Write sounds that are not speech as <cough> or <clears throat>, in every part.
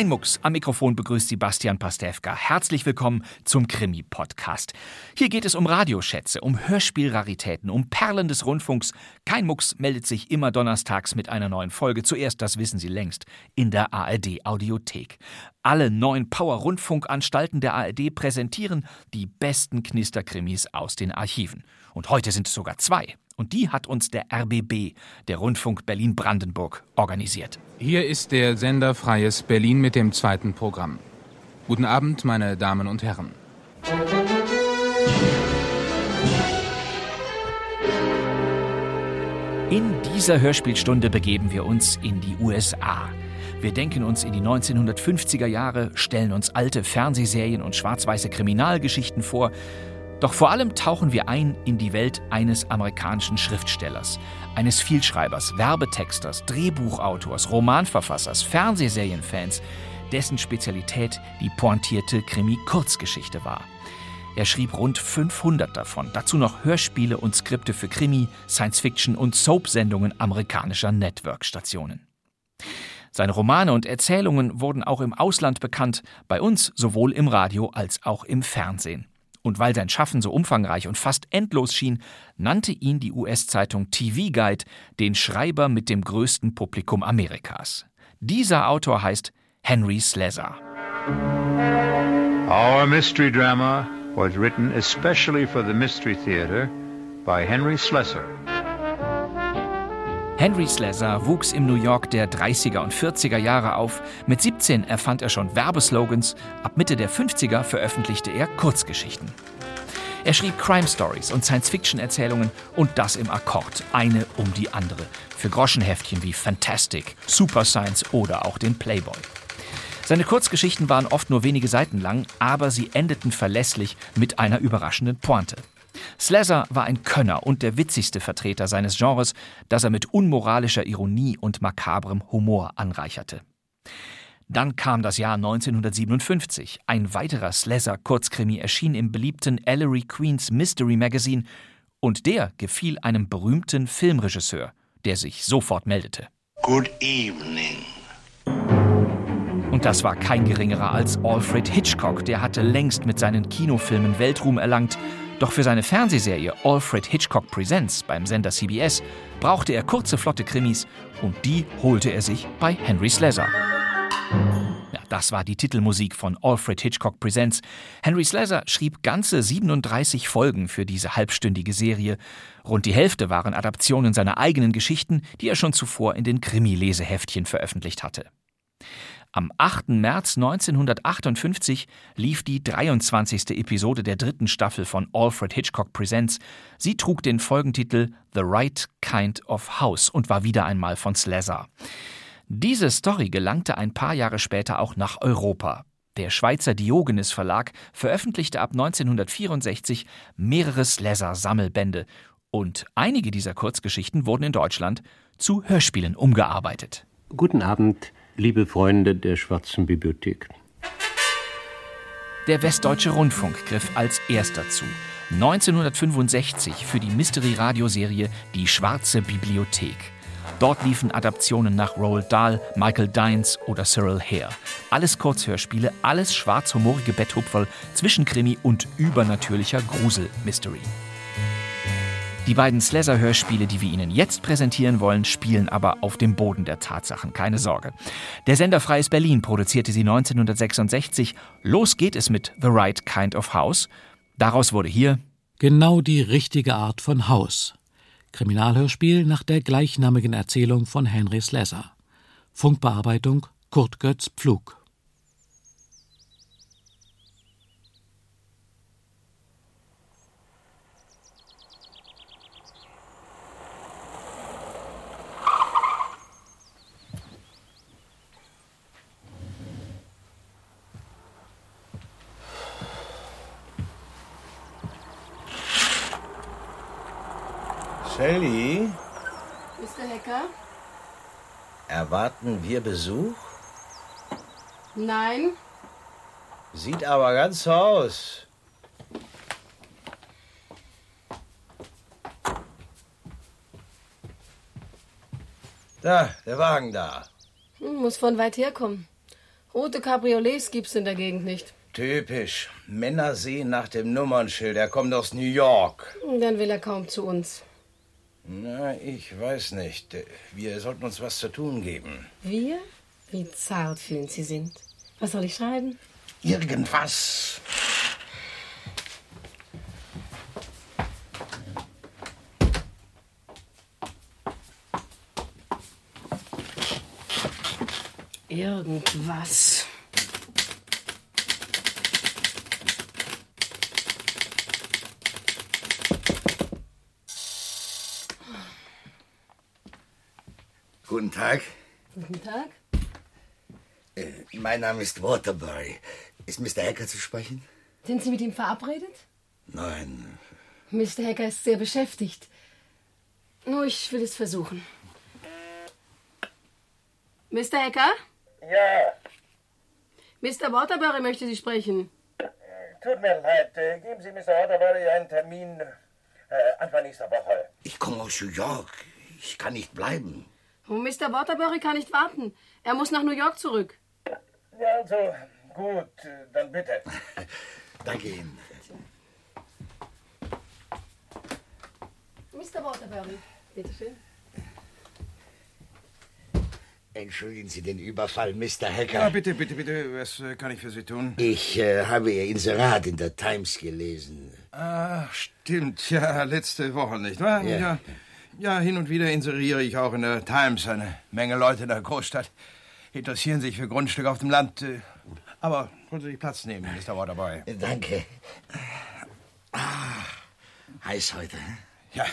Kein Mucks. Am Mikrofon begrüßt Sie Bastian Pastewka. Herzlich willkommen zum Krimi-Podcast. Hier geht es um Radioschätze, um Hörspielraritäten, um Perlen des Rundfunks. Kein Mucks meldet sich immer donnerstags mit einer neuen Folge. Zuerst, das wissen Sie längst, in der ARD-Audiothek. Alle neun Power-Rundfunkanstalten der ARD präsentieren die besten Knisterkrimis aus den Archiven. Und heute sind es sogar zwei. Und die hat uns der RBB, der Rundfunk Berlin-Brandenburg, organisiert. Hier ist der Sender Freies Berlin mit dem zweiten Programm. Guten Abend, meine Damen und Herren. In dieser Hörspielstunde begeben wir uns in die USA. Wir denken uns in die 1950er Jahre, stellen uns alte Fernsehserien und schwarz-weiße Kriminalgeschichten vor. Doch vor allem tauchen wir ein in die Welt eines amerikanischen Schriftstellers, eines Vielschreibers, Werbetexters, Drehbuchautors, Romanverfassers, Fernsehserienfans, dessen Spezialität die pointierte Krimi-Kurzgeschichte war. Er schrieb rund 500 davon, dazu noch Hörspiele und Skripte für Krimi, Science-Fiction und Soap-Sendungen amerikanischer Network-Stationen. Seine Romane und Erzählungen wurden auch im Ausland bekannt, bei uns sowohl im Radio als auch im Fernsehen. Und weil sein Schaffen so umfangreich und fast endlos schien, nannte ihn die US-Zeitung TV Guide den Schreiber mit dem größten Publikum Amerikas. Dieser Autor heißt Henry Slezar. Our mystery drama was written especially for the Mystery Theater by Henry Slesser. Henry Slezar wuchs im New York der 30er und 40er Jahre auf. Mit 17 erfand er schon Werbeslogans. Ab Mitte der 50er veröffentlichte er Kurzgeschichten. Er schrieb Crime Stories und Science-Fiction-Erzählungen und das im Akkord, eine um die andere, für Groschenheftchen wie Fantastic, Super Science oder auch den Playboy. Seine Kurzgeschichten waren oft nur wenige Seiten lang, aber sie endeten verlässlich mit einer überraschenden Pointe. Slezar war ein Könner und der witzigste Vertreter seines Genres, das er mit unmoralischer Ironie und makabrem Humor anreicherte. Dann kam das Jahr 1957. Ein weiterer Slezar-Kurzkrimi erschien im beliebten Ellery Queens Mystery Magazine und der gefiel einem berühmten Filmregisseur, der sich sofort meldete. Good evening. Und das war kein geringerer als Alfred Hitchcock, der hatte längst mit seinen Kinofilmen Weltruhm erlangt doch für seine Fernsehserie Alfred Hitchcock Presents beim Sender CBS brauchte er kurze, flotte Krimis und die holte er sich bei Henry Slezar. Ja, das war die Titelmusik von Alfred Hitchcock Presents. Henry Slezar schrieb ganze 37 Folgen für diese halbstündige Serie. Rund die Hälfte waren Adaptionen seiner eigenen Geschichten, die er schon zuvor in den Krimi-Leseheftchen veröffentlicht hatte. Am 8. März 1958 lief die 23. Episode der dritten Staffel von Alfred Hitchcock Presents. Sie trug den Folgentitel The Right Kind of House und war wieder einmal von Slezar. Diese Story gelangte ein paar Jahre später auch nach Europa. Der Schweizer Diogenes Verlag veröffentlichte ab 1964 mehrere Slezar-Sammelbände und einige dieser Kurzgeschichten wurden in Deutschland zu Hörspielen umgearbeitet. Guten Abend, liebe Freunde der Schwarzen Bibliothek. Der Westdeutsche Rundfunk griff als erster zu. 1965 für die Mystery-Radioserie Die Schwarze Bibliothek. Dort liefen Adaptionen nach Roald Dahl, Michael Dines oder Cyril Hare. Alles Kurzhörspiele, alles schwarzhumorige Betthupferl zwischen Krimi und übernatürlicher Grusel-Mystery. Die beiden Slezar-Hörspiele, die wir Ihnen jetzt präsentieren wollen, spielen aber auf dem Boden der Tatsachen, keine Sorge. Der Sender Freies Berlin produzierte sie 1966. Los geht es mit The Right Kind of House. Daraus wurde hier Genau die richtige Art von Haus. Kriminalhörspiel nach der gleichnamigen Erzählung von Henry Slezar. Funkbearbeitung Kurt Götz Pflug. Shelly, Mr. Hacker? erwarten wir Besuch? Nein. Sieht aber ganz so aus. Da, der Wagen da. Hm, muss von weit herkommen. Rote Cabriolets gibt's in der Gegend nicht. Typisch. Männer sehen nach dem Nummernschild. Er kommt aus New York. Hm, Dann will er kaum zu uns. Na, ich weiß nicht. Wir sollten uns was zu tun geben. Wir? Wie zartfühlend Sie sind. Was soll ich schreiben? Irgendwas. Irgendwas. Guten Tag. Guten Tag. Äh, mein Name ist Waterbury. Ist Mr. Hacker zu sprechen? Sind Sie mit ihm verabredet? Nein. Mr. Hacker ist sehr beschäftigt. Nur ich will es versuchen. Mr. Hacker? Ja, Mr. Waterbury möchte Sie sprechen. tut mir leid. Äh, Geben Sie Mr. Waterbury einen Termin äh, Anfang nächster Woche. Ich komme aus New York. Ich kann nicht bleiben. Und Mr. Waterbury kann nicht warten. Er muss nach New York zurück. Ja, also, gut, dann bitte. <laughs> Danke Ihnen. Mr. Waterbury, bitteschön. Entschuldigen Sie den Überfall, Mr. Hacker. Ja, bitte, bitte, bitte. Was äh, kann ich für Sie tun? Ich äh, habe Ihr Inserat in der Times gelesen. Ah, stimmt. Ja, letzte Woche, nicht wahr? Ja. ja. Ja, hin und wieder inseriere ich auch in der Times. Eine Menge Leute in der Großstadt interessieren sich für Grundstücke auf dem Land. äh, Aber wollen Sie Platz nehmen, Mr. Waterboy? Danke. Ah, heiß heute. Ja,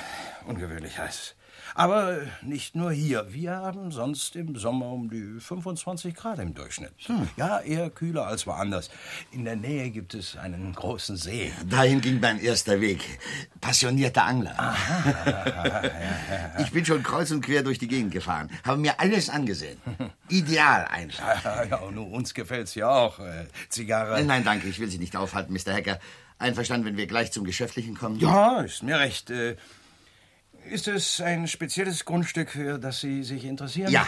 ungewöhnlich heiß. Aber nicht nur hier. Wir haben sonst im Sommer um die 25 Grad im Durchschnitt. Ja, eher kühler als woanders. In der Nähe gibt es einen großen See. Dahin ging mein erster Weg. Passionierter Angler. <laughs> Ich bin schon kreuz und quer durch die Gegend gefahren, habe mir alles angesehen. Ideal einfach. Ja, <laughs> ja, und nur uns gefällt's ja auch. Äh, Zigarre. Nein, danke, ich will Sie nicht aufhalten, Mr. Hacker. Einverstanden, wenn wir gleich zum Geschäftlichen kommen? Ja, ist mir recht. Ist es ein spezielles Grundstück, für das Sie sich interessieren? Ja,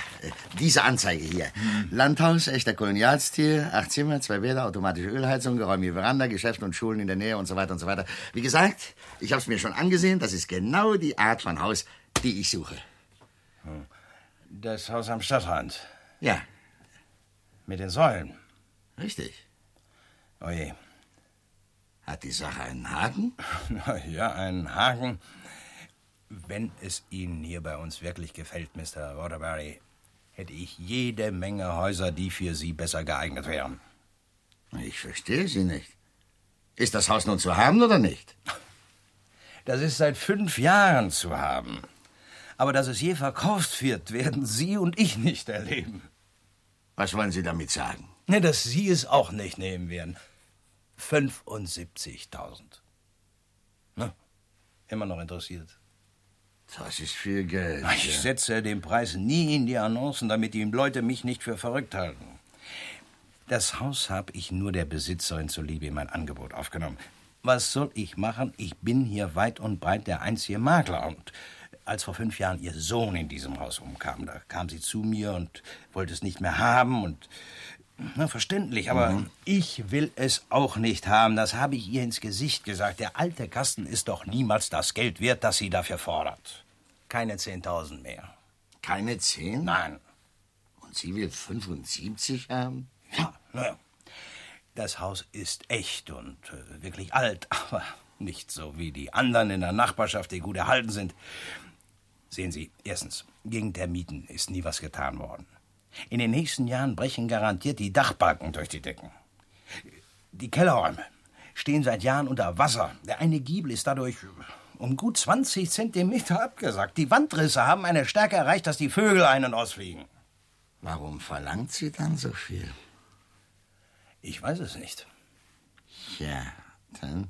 diese Anzeige hier. Landhaus, echter Kolonialstil, acht Zimmer, zwei Bäder, automatische Ölheizung, geräumige Veranda, Geschäfte und Schulen in der Nähe und so weiter und so weiter. Wie gesagt, ich habe es mir schon angesehen. Das ist genau die Art von Haus, die ich suche. Das Haus am Stadtrand. Ja. Mit den Säulen. Richtig. Oje. Hat die Sache einen Haken? Na <laughs> ja, einen Haken. Wenn es Ihnen hier bei uns wirklich gefällt, Mr. Waterbury, hätte ich jede Menge Häuser, die für Sie besser geeignet wären. Ich verstehe Sie nicht. Ist das Haus nun zu haben oder nicht? Das ist seit fünf Jahren zu haben. Aber dass es je verkauft wird, werden Sie und ich nicht erleben. Was wollen Sie damit sagen? Ne, dass Sie es auch nicht nehmen werden. 75.000. Ne? Immer noch interessiert. Das ist viel Geld. Ich setze den Preis nie in die Annoncen, damit die Leute mich nicht für verrückt halten. Das Haus habe ich nur der Besitzerin zuliebe in mein Angebot aufgenommen. Was soll ich machen? Ich bin hier weit und breit der einzige Makler. Und als vor fünf Jahren ihr Sohn in diesem Haus umkam, da kam sie zu mir und wollte es nicht mehr haben. Und na, verständlich, aber Mhm. ich will es auch nicht haben. Das habe ich ihr ins Gesicht gesagt. Der alte Kasten ist doch niemals das Geld wert, das sie dafür fordert. Keine 10.000 mehr. Keine zehn? Nein. Und sie will 75 haben? Ja, naja. Das Haus ist echt und äh, wirklich alt, <laughs> aber nicht so wie die anderen in der Nachbarschaft, die gut erhalten sind. Sehen Sie, erstens, gegen der Mieten ist nie was getan worden. In den nächsten Jahren brechen garantiert die Dachbalken durch die Decken. Die Kellerräume stehen seit Jahren unter Wasser. Der eine Giebel ist dadurch um gut 20 Zentimeter abgesackt. Die Wandrisse haben eine Stärke erreicht, dass die Vögel ein- und ausfliegen. Warum verlangt sie dann so viel? Ich weiß es nicht. Ja, dann.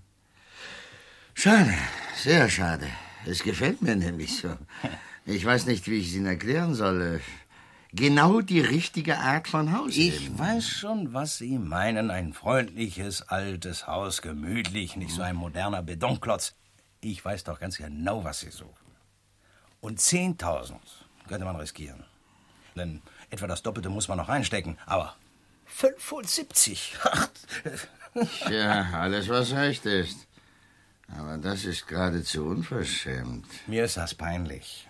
Schade, sehr schade. Es gefällt mir nämlich so. Ich weiß nicht, wie ich es Ihnen erklären soll. Genau die richtige Art von Haus. Ich eben. weiß schon, was Sie meinen. Ein freundliches, altes Haus, gemütlich, nicht so ein moderner Betonklotz. Ich weiß doch ganz genau, was Sie suchen. Und 10.000 könnte man riskieren. Denn etwa das Doppelte muss man noch reinstecken. Aber 75? <laughs> Tja, alles, was recht ist. Aber das ist geradezu unverschämt. Mir ist das peinlich.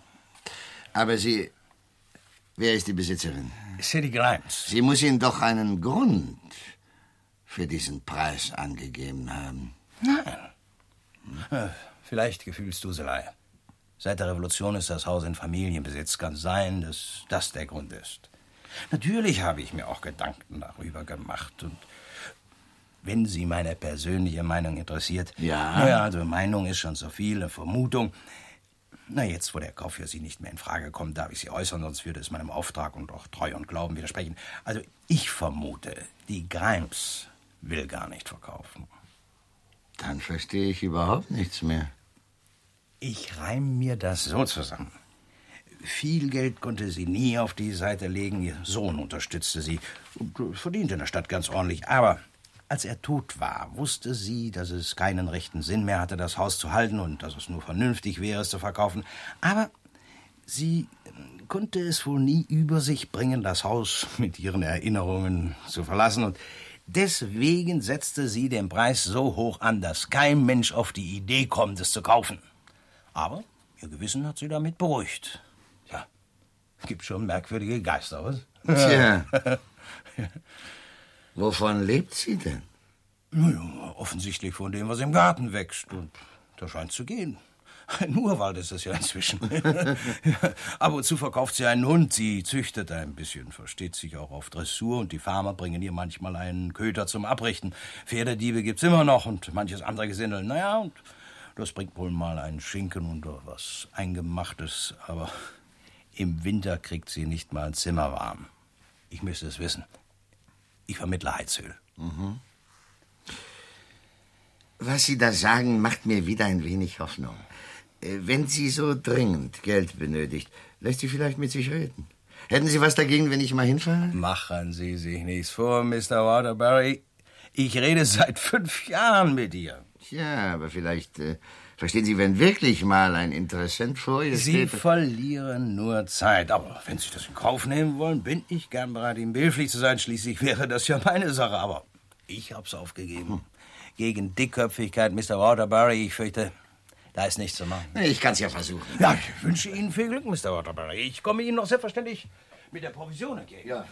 Aber Sie. Wer ist die Besitzerin? City Grimes. Sie muss Ihnen doch einen Grund für diesen Preis angegeben haben. Nein. Äh, Vielleicht Gefühlsduselei. Seit der Revolution ist das Haus in Familienbesitz. Kann sein, dass das der Grund ist. Natürlich habe ich mir auch Gedanken darüber gemacht. Und wenn Sie meine persönliche Meinung interessiert. Ja. Naja, also Meinung ist schon so viel, eine Vermutung. Na, jetzt, wo der Kauf für Sie nicht mehr in Frage kommt, darf ich sie äußern, sonst würde es meinem Auftrag und auch Treu und Glauben widersprechen. Also, ich vermute, die Grimes will gar nicht verkaufen. Dann verstehe ich überhaupt nichts mehr. Ich reim mir das so zusammen. Viel Geld konnte sie nie auf die Seite legen. Ihr Sohn unterstützte sie und verdiente in der Stadt ganz ordentlich. Aber als er tot war, wusste sie, dass es keinen rechten Sinn mehr hatte, das Haus zu halten und dass es nur vernünftig wäre, es zu verkaufen. Aber sie konnte es wohl nie über sich bringen, das Haus mit ihren Erinnerungen zu verlassen. Und deswegen setzte sie den Preis so hoch an, dass kein Mensch auf die Idee kommt, es zu kaufen. Aber ihr Gewissen hat sie damit beruhigt. Ja, gibt schon merkwürdige Geister, was? Tja. <laughs> Wovon lebt sie denn? Naja, offensichtlich von dem, was im Garten wächst. Und da scheint zu gehen. Ein Urwald ist es ja inzwischen. <laughs> Ab und zu verkauft sie einen Hund. Sie züchtet ein bisschen, versteht sich auch auf Dressur. Und die Farmer bringen ihr manchmal einen Köter zum Abrichten. Pferdediebe gibt's immer noch und manches andere Gesindel. Naja, und das bringt wohl mal einen Schinken und was Eingemachtes. Aber im Winter kriegt sie nicht mal ein Zimmer warm. Ich müsste es wissen. Ich vermittle Heizöl. Mhm. Was Sie da sagen, macht mir wieder ein wenig Hoffnung. Äh, Wenn sie so dringend Geld benötigt, lässt sie vielleicht mit sich reden. Hätten Sie was dagegen, wenn ich mal hinfahre? Machen Sie sich nichts vor, Mr. Waterbury. Ich rede seit fünf Jahren mit ihr. Tja, aber vielleicht, äh, verstehen Sie, wenn wirklich mal ein Interessent vor Sie steht... verlieren nur Zeit. Aber wenn Sie das in Kauf nehmen wollen, bin ich gern bereit, Ihnen behilflich zu sein. Schließlich wäre das ja meine Sache. Aber ich hab's aufgegeben. Gegen Dickköpfigkeit, Mr. Waterbury, ich fürchte, da ist nichts zu machen. Ich kann's ja versuchen. Ja, ich wünsche Ihnen viel Glück, Mr. Waterbury. Ich komme Ihnen noch selbstverständlich mit der Provision entgegen. Ja,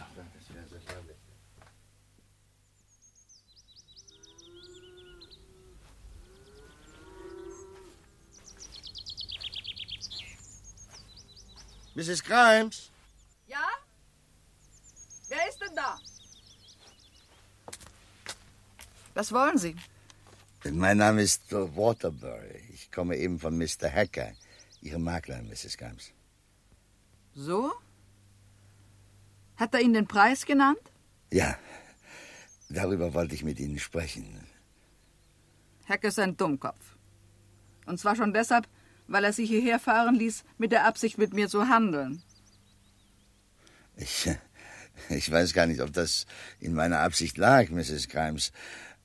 Mrs. Grimes? Ja? Wer ist denn da? Was wollen Sie? Mein Name ist Waterbury. Ich komme eben von Mr. Hacker, Ihrem Makler, Mrs. Grimes. So? Hat er Ihnen den Preis genannt? Ja, darüber wollte ich mit Ihnen sprechen. Heck ist ein Dummkopf. Und zwar schon deshalb, weil er sich hierher fahren ließ, mit der Absicht, mit mir zu handeln. Ich, ich weiß gar nicht, ob das in meiner Absicht lag, Mrs. Grimes.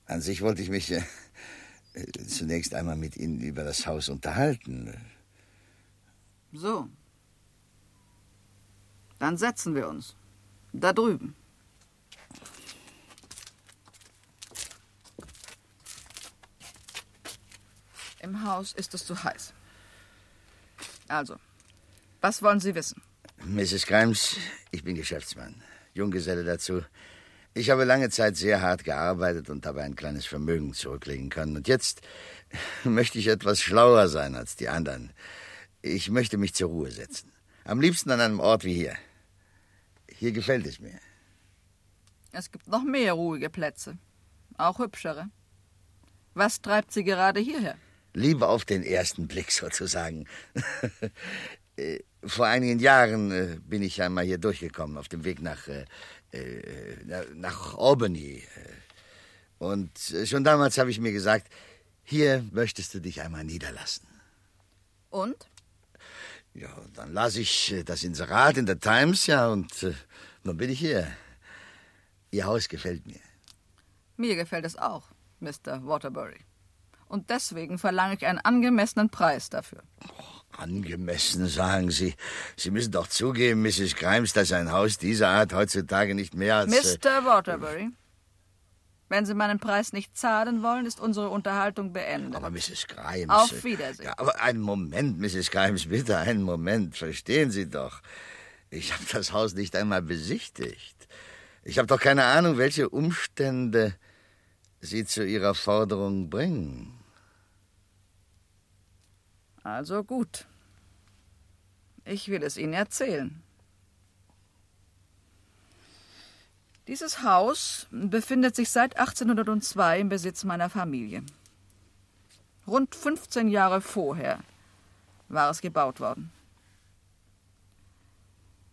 An sich wollte ich mich äh, zunächst einmal mit Ihnen über das Haus unterhalten. So. Dann setzen wir uns. Da drüben. Im Haus ist es zu heiß. Also, was wollen Sie wissen? Mrs. Grimes, ich bin Geschäftsmann, Junggeselle dazu. Ich habe lange Zeit sehr hart gearbeitet und habe ein kleines Vermögen zurücklegen können. Und jetzt <laughs> möchte ich etwas schlauer sein als die anderen. Ich möchte mich zur Ruhe setzen. Am liebsten an einem Ort wie hier. Hier gefällt es mir. Es gibt noch mehr ruhige Plätze. Auch hübschere. Was treibt Sie gerade hierher? Liebe auf den ersten Blick sozusagen. <laughs> Äh, Vor einigen Jahren äh, bin ich einmal hier durchgekommen, auf dem Weg nach, äh, na- nach Albany. Und schon damals habe ich mir gesagt, hier möchtest du dich einmal niederlassen. Und? Ja, dann las ich das Inserat in der Times, ja, und nun bin ich hier. Ihr Haus gefällt mir. Mir gefällt es auch, Mr. Waterbury. Und deswegen verlange ich einen angemessenen Preis dafür. Angemessen, sagen Sie. Sie müssen doch zugeben, Mrs. Grimes, dass ein Haus dieser Art heutzutage nicht mehr als. äh, Mr. Waterbury, wenn Sie meinen Preis nicht zahlen wollen, ist unsere Unterhaltung beendet. Aber Mrs. Grimes. Auf äh, Wiedersehen. Ja, aber einen Moment, Mrs. Grimes, bitte einen Moment. Verstehen Sie doch. Ich habe das Haus nicht einmal besichtigt. Ich habe doch keine Ahnung, welche Umstände Sie zu Ihrer Forderung bringen. Also gut. Ich will es Ihnen erzählen. Dieses Haus befindet sich seit 1802 im Besitz meiner Familie. Rund 15 Jahre vorher war es gebaut worden.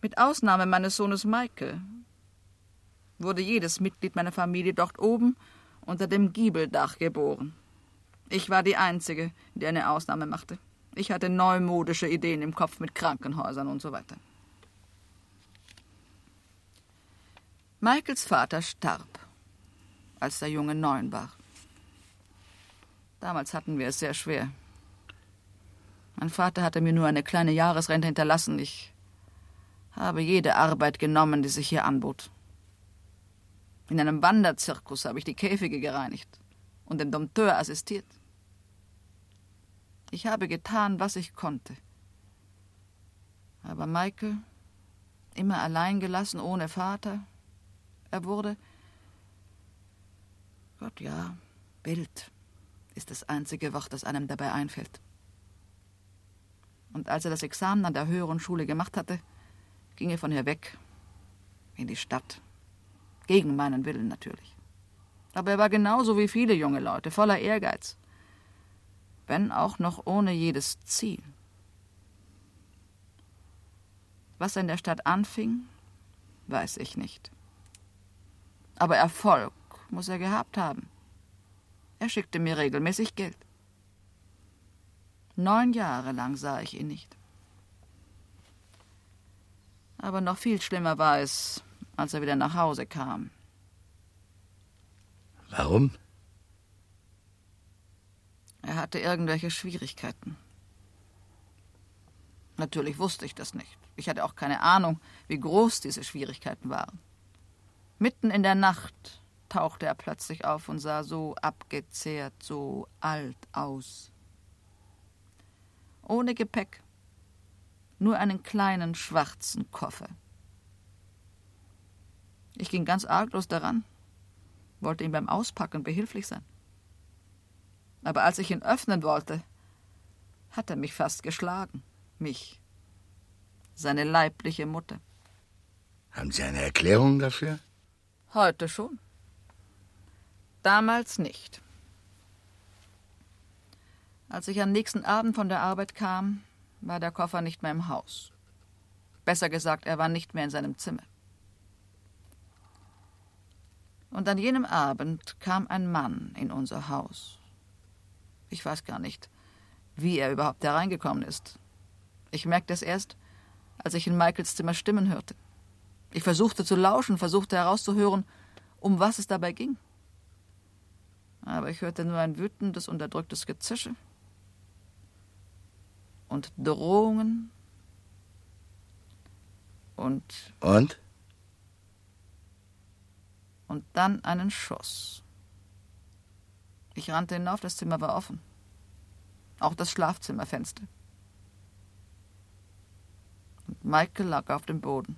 Mit Ausnahme meines Sohnes Michael wurde jedes Mitglied meiner Familie dort oben unter dem Giebeldach geboren. Ich war die Einzige, die eine Ausnahme machte. Ich hatte neumodische Ideen im Kopf mit Krankenhäusern und so weiter. Michaels Vater starb, als der Junge neun war. Damals hatten wir es sehr schwer. Mein Vater hatte mir nur eine kleine Jahresrente hinterlassen. Ich habe jede Arbeit genommen, die sich hier anbot. In einem Wanderzirkus habe ich die Käfige gereinigt und dem Dompteur assistiert. Ich habe getan, was ich konnte. Aber Michael, immer allein gelassen, ohne Vater, er wurde, Gott ja, wild ist das einzige Wort, das einem dabei einfällt. Und als er das Examen an der höheren Schule gemacht hatte, ging er von hier weg in die Stadt. Gegen meinen Willen natürlich. Aber er war genauso wie viele junge Leute, voller Ehrgeiz. Wenn auch noch ohne jedes Ziel. Was er in der Stadt anfing, weiß ich nicht. Aber Erfolg muss er gehabt haben. Er schickte mir regelmäßig Geld. Neun Jahre lang sah ich ihn nicht. Aber noch viel schlimmer war es, als er wieder nach Hause kam. Warum? Er hatte irgendwelche Schwierigkeiten. Natürlich wusste ich das nicht. Ich hatte auch keine Ahnung, wie groß diese Schwierigkeiten waren. Mitten in der Nacht tauchte er plötzlich auf und sah so abgezehrt, so alt aus. Ohne Gepäck, nur einen kleinen schwarzen Koffer. Ich ging ganz arglos daran, wollte ihm beim Auspacken behilflich sein. Aber als ich ihn öffnen wollte, hat er mich fast geschlagen. Mich. Seine leibliche Mutter. Haben Sie eine Erklärung dafür? Heute schon. Damals nicht. Als ich am nächsten Abend von der Arbeit kam, war der Koffer nicht mehr im Haus. Besser gesagt, er war nicht mehr in seinem Zimmer. Und an jenem Abend kam ein Mann in unser Haus. Ich weiß gar nicht, wie er überhaupt hereingekommen ist. Ich merkte es erst, als ich in Michaels Zimmer Stimmen hörte. Ich versuchte zu lauschen, versuchte herauszuhören, um was es dabei ging. Aber ich hörte nur ein wütendes, unterdrücktes Gezische und Drohungen und. Und? Und dann einen Schuss. Ich rannte hinauf, das Zimmer war offen. Auch das Schlafzimmerfenster. Und Michael lag auf dem Boden.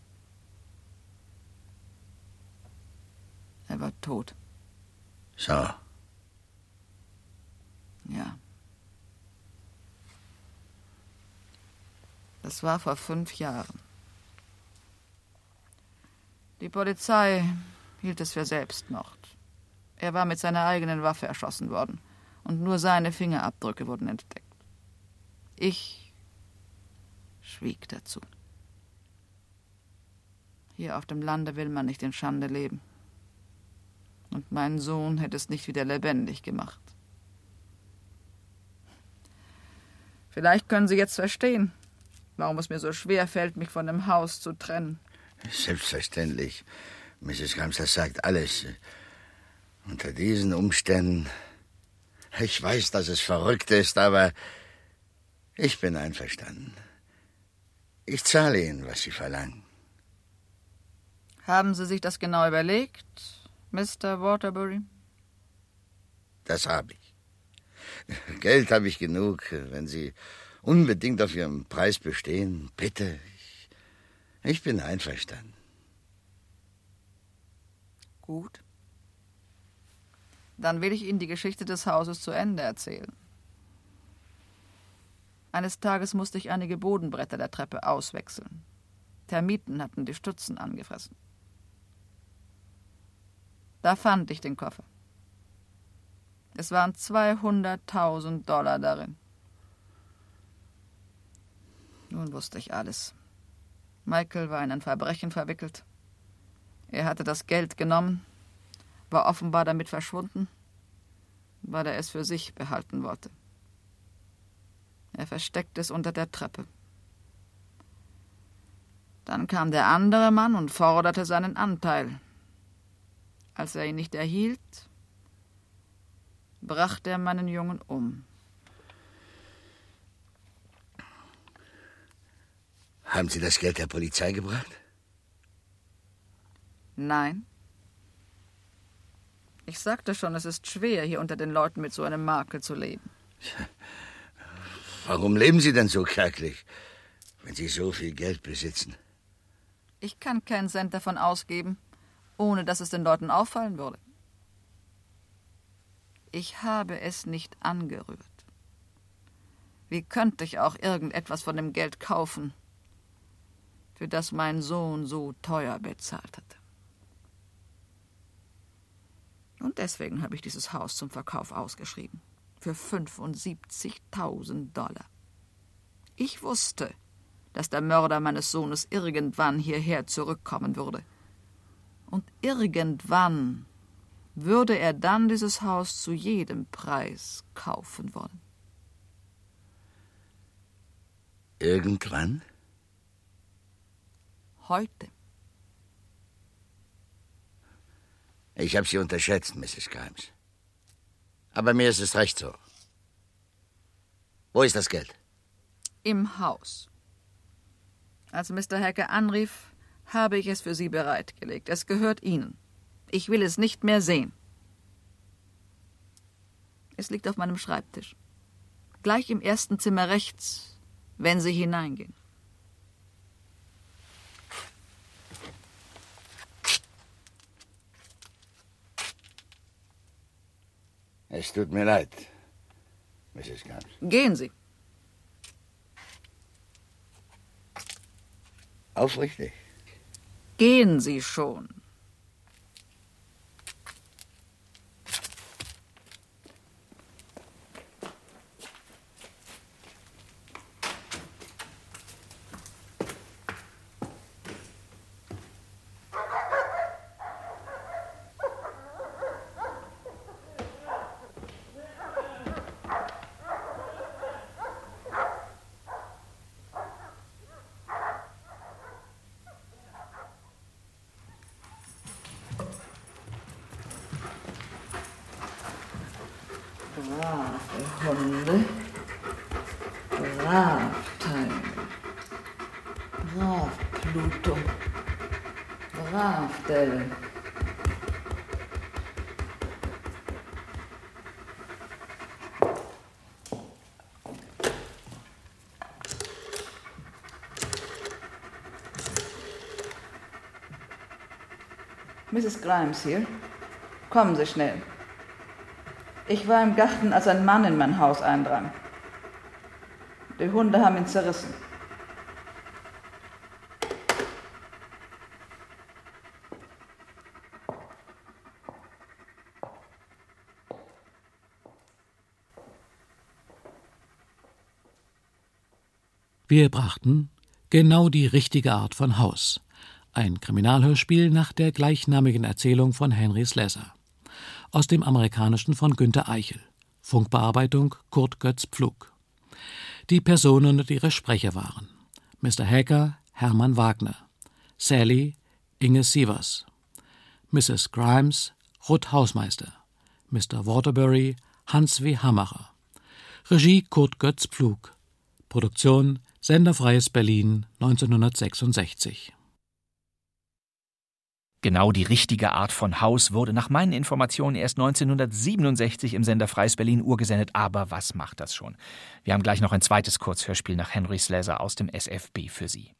Er war tot. So. Ja. Das war vor fünf Jahren. Die Polizei hielt es für Selbstmord. Er war mit seiner eigenen Waffe erschossen worden und nur seine Fingerabdrücke wurden entdeckt. Ich schwieg dazu. Hier auf dem Lande will man nicht in Schande leben. Und mein Sohn hätte es nicht wieder lebendig gemacht. Vielleicht können Sie jetzt verstehen, warum es mir so schwer fällt, mich von dem Haus zu trennen. Selbstverständlich. Mrs. Grams, das sagt alles. Unter diesen Umständen. Ich weiß, dass es verrückt ist, aber ich bin einverstanden. Ich zahle Ihnen, was Sie verlangen. Haben Sie sich das genau überlegt, Mr. Waterbury? Das habe ich. <laughs> Geld habe ich genug. Wenn Sie unbedingt auf Ihrem Preis bestehen, bitte. Ich, ich bin einverstanden. Gut. Dann will ich Ihnen die Geschichte des Hauses zu Ende erzählen. Eines Tages musste ich einige Bodenbretter der Treppe auswechseln. Termiten hatten die Stützen angefressen. Da fand ich den Koffer. Es waren 200.000 Dollar darin. Nun wusste ich alles. Michael war in ein Verbrechen verwickelt. Er hatte das Geld genommen, war offenbar damit verschwunden, weil er es für sich behalten wollte. Er versteckte es unter der Treppe. Dann kam der andere Mann und forderte seinen Anteil. Als er ihn nicht erhielt, brachte er meinen Jungen um. Haben Sie das Geld der Polizei gebracht? Nein. Ich sagte schon, es ist schwer, hier unter den Leuten mit so einem Makel zu leben. Warum leben Sie denn so kärglich, wenn Sie so viel Geld besitzen? Ich kann keinen Cent davon ausgeben, ohne dass es den Leuten auffallen würde. Ich habe es nicht angerührt. Wie könnte ich auch irgendetwas von dem Geld kaufen, für das mein Sohn so teuer bezahlt hatte? Und deswegen habe ich dieses Haus zum Verkauf ausgeschrieben. Für 75.000 Dollar. Ich wusste, dass der Mörder meines Sohnes irgendwann hierher zurückkommen würde. Und irgendwann würde er dann dieses Haus zu jedem Preis kaufen wollen. Irgendwann? Heute. Ich habe Sie unterschätzt, Mrs. Grimes. Aber mir ist es recht so. Wo ist das Geld? Im Haus. Als Mr. Hacker anrief, habe ich es für Sie bereitgelegt. Es gehört Ihnen. Ich will es nicht mehr sehen. Es liegt auf meinem Schreibtisch. Gleich im ersten Zimmer rechts, wenn Sie hineingehen. Es tut mir leid, Mrs. Gans. Gehen Sie. Aufrichtig. Gehen Sie schon. Brave Hunde. Brav, Teil. Brav, Pluto. Brav, Dell. Mrs. Grimes hier. Kommen Sie schnell. Ich war im Garten, als ein Mann in mein Haus eindrang. Die Hunde haben ihn zerrissen. Wir brachten genau die richtige Art von Haus. Ein Kriminalhörspiel nach der gleichnamigen Erzählung von Henry Slesser. Aus dem Amerikanischen von Günter Eichel. Funkbearbeitung Kurt Götz Pflug. Die Personen und ihre Sprecher waren Mr. Hacker Hermann Wagner, Sally Inge Sievers, Mrs. Grimes Ruth Hausmeister, Mr. Waterbury Hans W. Hammacher, Regie Kurt Götz Pflug, Produktion Senderfreies Berlin 1966. Genau die richtige Art von Haus wurde nach meinen Informationen erst 1967 im Sender Freies Berlin urgesendet. Aber was macht das schon? Wir haben gleich noch ein zweites Kurzhörspiel nach Henry Slezar aus dem SFB für Sie.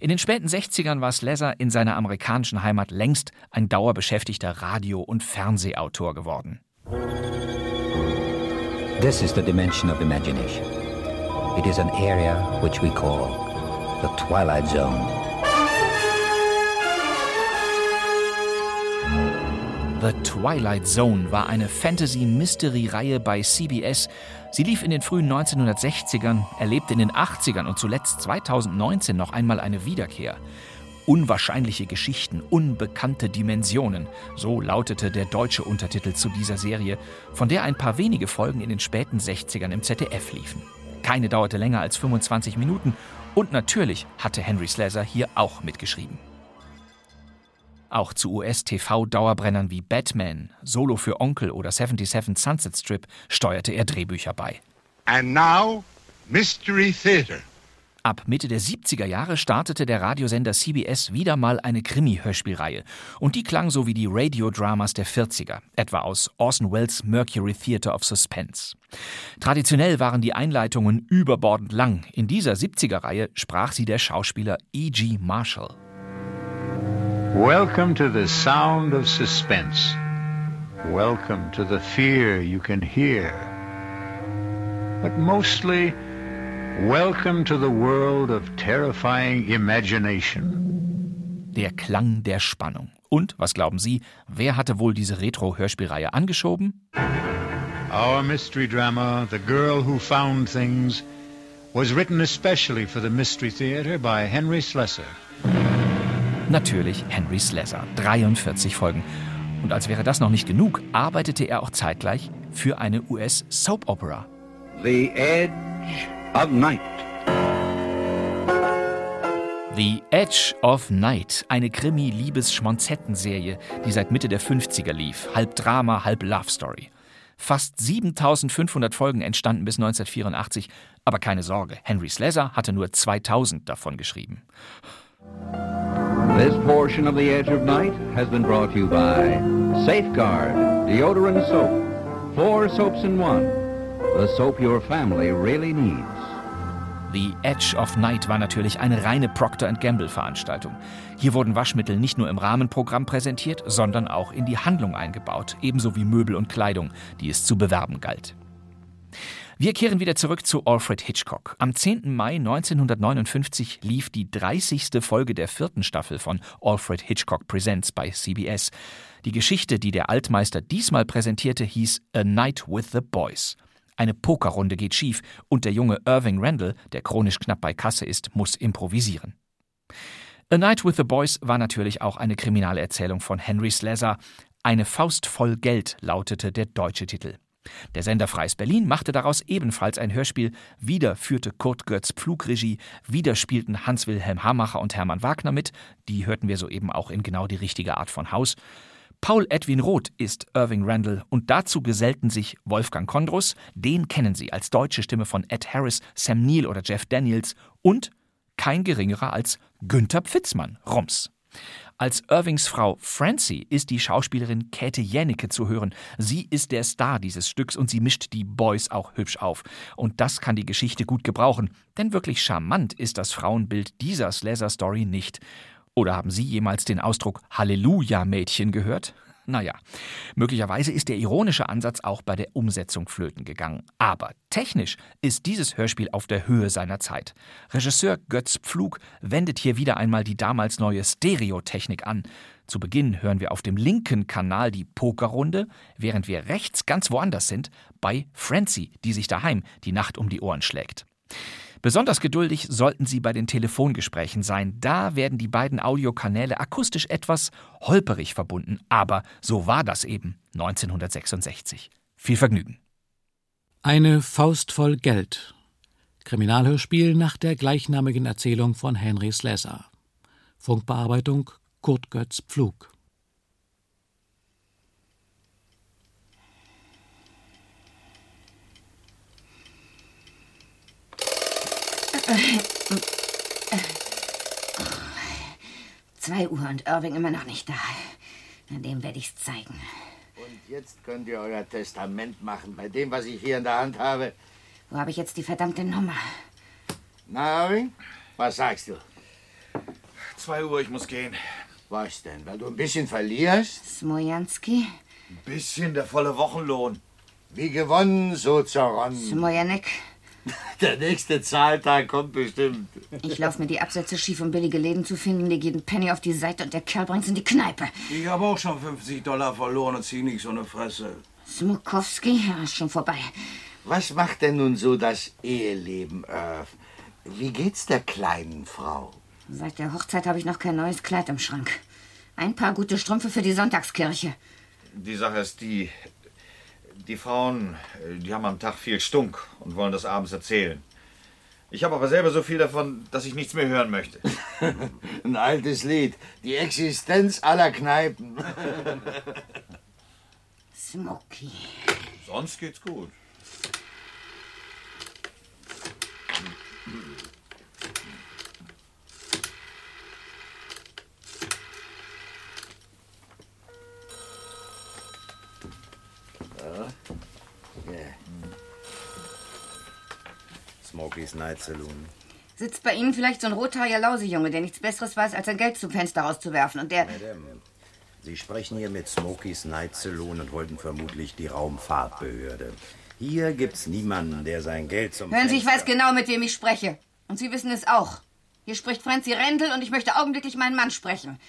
In den späten 60ern war Slezar in seiner amerikanischen Heimat längst ein dauerbeschäftigter Radio- und Fernsehautor geworden. This is the dimension of imagination. It is an area which we call the Twilight Zone. The Twilight Zone war eine Fantasy-Mystery-Reihe bei CBS. Sie lief in den frühen 1960ern, erlebte in den 80ern und zuletzt 2019 noch einmal eine Wiederkehr. Unwahrscheinliche Geschichten, unbekannte Dimensionen, so lautete der deutsche Untertitel zu dieser Serie, von der ein paar wenige Folgen in den späten 60ern im ZDF liefen. Keine dauerte länger als 25 Minuten und natürlich hatte Henry Slezar hier auch mitgeschrieben. Auch zu US-TV-Dauerbrennern wie Batman, Solo für Onkel oder 77 Sunset Strip steuerte er Drehbücher bei. And now, Mystery Theater. Ab Mitte der 70er Jahre startete der Radiosender CBS wieder mal eine Krimi-Hörspielreihe. Und die klang so wie die Radiodramas der 40er, etwa aus Orson Welles Mercury Theater of Suspense. Traditionell waren die Einleitungen überbordend lang. In dieser 70er-Reihe sprach sie der Schauspieler E.G. Marshall. Welcome to the sound of suspense. Welcome to the fear you can hear. But mostly, welcome to the world of terrifying imagination. Der Klang der Spannung. Und, was glauben Sie, wer hatte wohl diese Retro-Hörspielreihe angeschoben? Our mystery drama, The Girl Who Found Things, was written especially for the Mystery Theater by Henry Slesser. Natürlich Henry Slezar, 43 Folgen. Und als wäre das noch nicht genug, arbeitete er auch zeitgleich für eine US-Soap-Opera. The Edge of Night. The Edge of Night, eine Krimi-Liebes-Schmonzettenserie, die seit Mitte der 50er lief. Halb Drama, halb Love Story. Fast 7500 Folgen entstanden bis 1984. Aber keine Sorge, Henry Slezar hatte nur 2000 davon geschrieben. This portion of The Edge of Night has been brought to you by Safeguard Deodorant Soap. Four soaps in one. The soap your family really needs. The Edge of Night war natürlich eine reine Procter Gamble Veranstaltung. Hier wurden Waschmittel nicht nur im Rahmenprogramm präsentiert, sondern auch in die Handlung eingebaut, ebenso wie Möbel und Kleidung, die es zu bewerben galt. Wir kehren wieder zurück zu Alfred Hitchcock. Am 10. Mai 1959 lief die 30. Folge der vierten Staffel von Alfred Hitchcock Presents bei CBS. Die Geschichte, die der Altmeister diesmal präsentierte, hieß A Night with the Boys. Eine Pokerrunde geht schief und der junge Irving Randall, der chronisch knapp bei Kasse ist, muss improvisieren. A Night with the Boys war natürlich auch eine Kriminalerzählung von Henry Slezar. Eine Faust voll Geld lautete der deutsche Titel. Der Sender Freies Berlin machte daraus ebenfalls ein Hörspiel. Wieder führte Kurt Götz Pflugregie, wieder spielten Hans-Wilhelm Hamacher und Hermann Wagner mit. Die hörten wir soeben auch in genau die richtige Art von Haus. Paul Edwin Roth ist Irving Randall und dazu gesellten sich Wolfgang Kondrus, den kennen Sie als deutsche Stimme von Ed Harris, Sam Neill oder Jeff Daniels und kein geringerer als Günther Pfitzmann, Rums. Als Irvings Frau Francie ist die Schauspielerin Käthe Jänicke zu hören. Sie ist der Star dieses Stücks und sie mischt die Boys auch hübsch auf. Und das kann die Geschichte gut gebrauchen, denn wirklich charmant ist das Frauenbild dieser Slazar-Story nicht. Oder haben Sie jemals den Ausdruck Halleluja-Mädchen gehört? Naja, möglicherweise ist der ironische Ansatz auch bei der Umsetzung flöten gegangen. Aber technisch ist dieses Hörspiel auf der Höhe seiner Zeit. Regisseur Götz Pflug wendet hier wieder einmal die damals neue Stereotechnik an. Zu Beginn hören wir auf dem linken Kanal die Pokerrunde, während wir rechts ganz woanders sind, bei Francie, die sich daheim die Nacht um die Ohren schlägt. Besonders geduldig sollten Sie bei den Telefongesprächen sein. Da werden die beiden Audiokanäle akustisch etwas holperig verbunden. Aber so war das eben 1966. Viel Vergnügen. Eine Faust voll Geld. Kriminalhörspiel nach der gleichnamigen Erzählung von Henry Slesar. Funkbearbeitung Kurt Götz Pflug. Zwei Uhr und Irving immer noch nicht da. An dem werde ich's zeigen. Und jetzt könnt ihr euer Testament machen, bei dem, was ich hier in der Hand habe. Wo habe ich jetzt die verdammte Nummer? Na, Irving, was sagst du? Zwei Uhr, ich muss gehen. Was denn, weil du ein bisschen verlierst? Smojanski? Ein bisschen der volle Wochenlohn. Wie gewonnen, so zerronnen. Smojanek? <laughs> Der nächste Zahltag kommt bestimmt. Ich laufe mir die Absätze schief, um billige Läden zu finden, leg jeden Penny auf die Seite und der Kerl bringt's in die Kneipe. Ich habe auch schon 50 Dollar verloren und zieh nicht so eine Fresse. Smokowski, ja, ist schon vorbei. Was macht denn nun so das Eheleben, Irv? Wie geht's der kleinen Frau? Seit der Hochzeit habe ich noch kein neues Kleid im Schrank. Ein paar gute Strümpfe für die Sonntagskirche. Die Sache ist die, die Frauen, äh, die haben am Tag viel Stunk und wollen das abends erzählen. Ich habe aber selber so viel davon, dass ich nichts mehr hören möchte. <laughs> Ein altes Lied. Die Existenz aller Kneipen. <laughs> Smoky. Sonst geht's gut. Smokies Night Saloon. Sitzt bei Ihnen vielleicht so ein rothaariger Lausejunge, der nichts Besseres weiß, als sein Geld zum Fenster rauszuwerfen und der... Madame, Sie sprechen hier mit Smokies Night Saloon und wollten vermutlich die Raumfahrtbehörde. Hier gibt's niemanden, der sein Geld zum Hören Sie, ich Fenster- weiß genau, mit wem ich spreche. Und Sie wissen es auch. Hier spricht Franzi Rendel und ich möchte augenblicklich meinen Mann sprechen.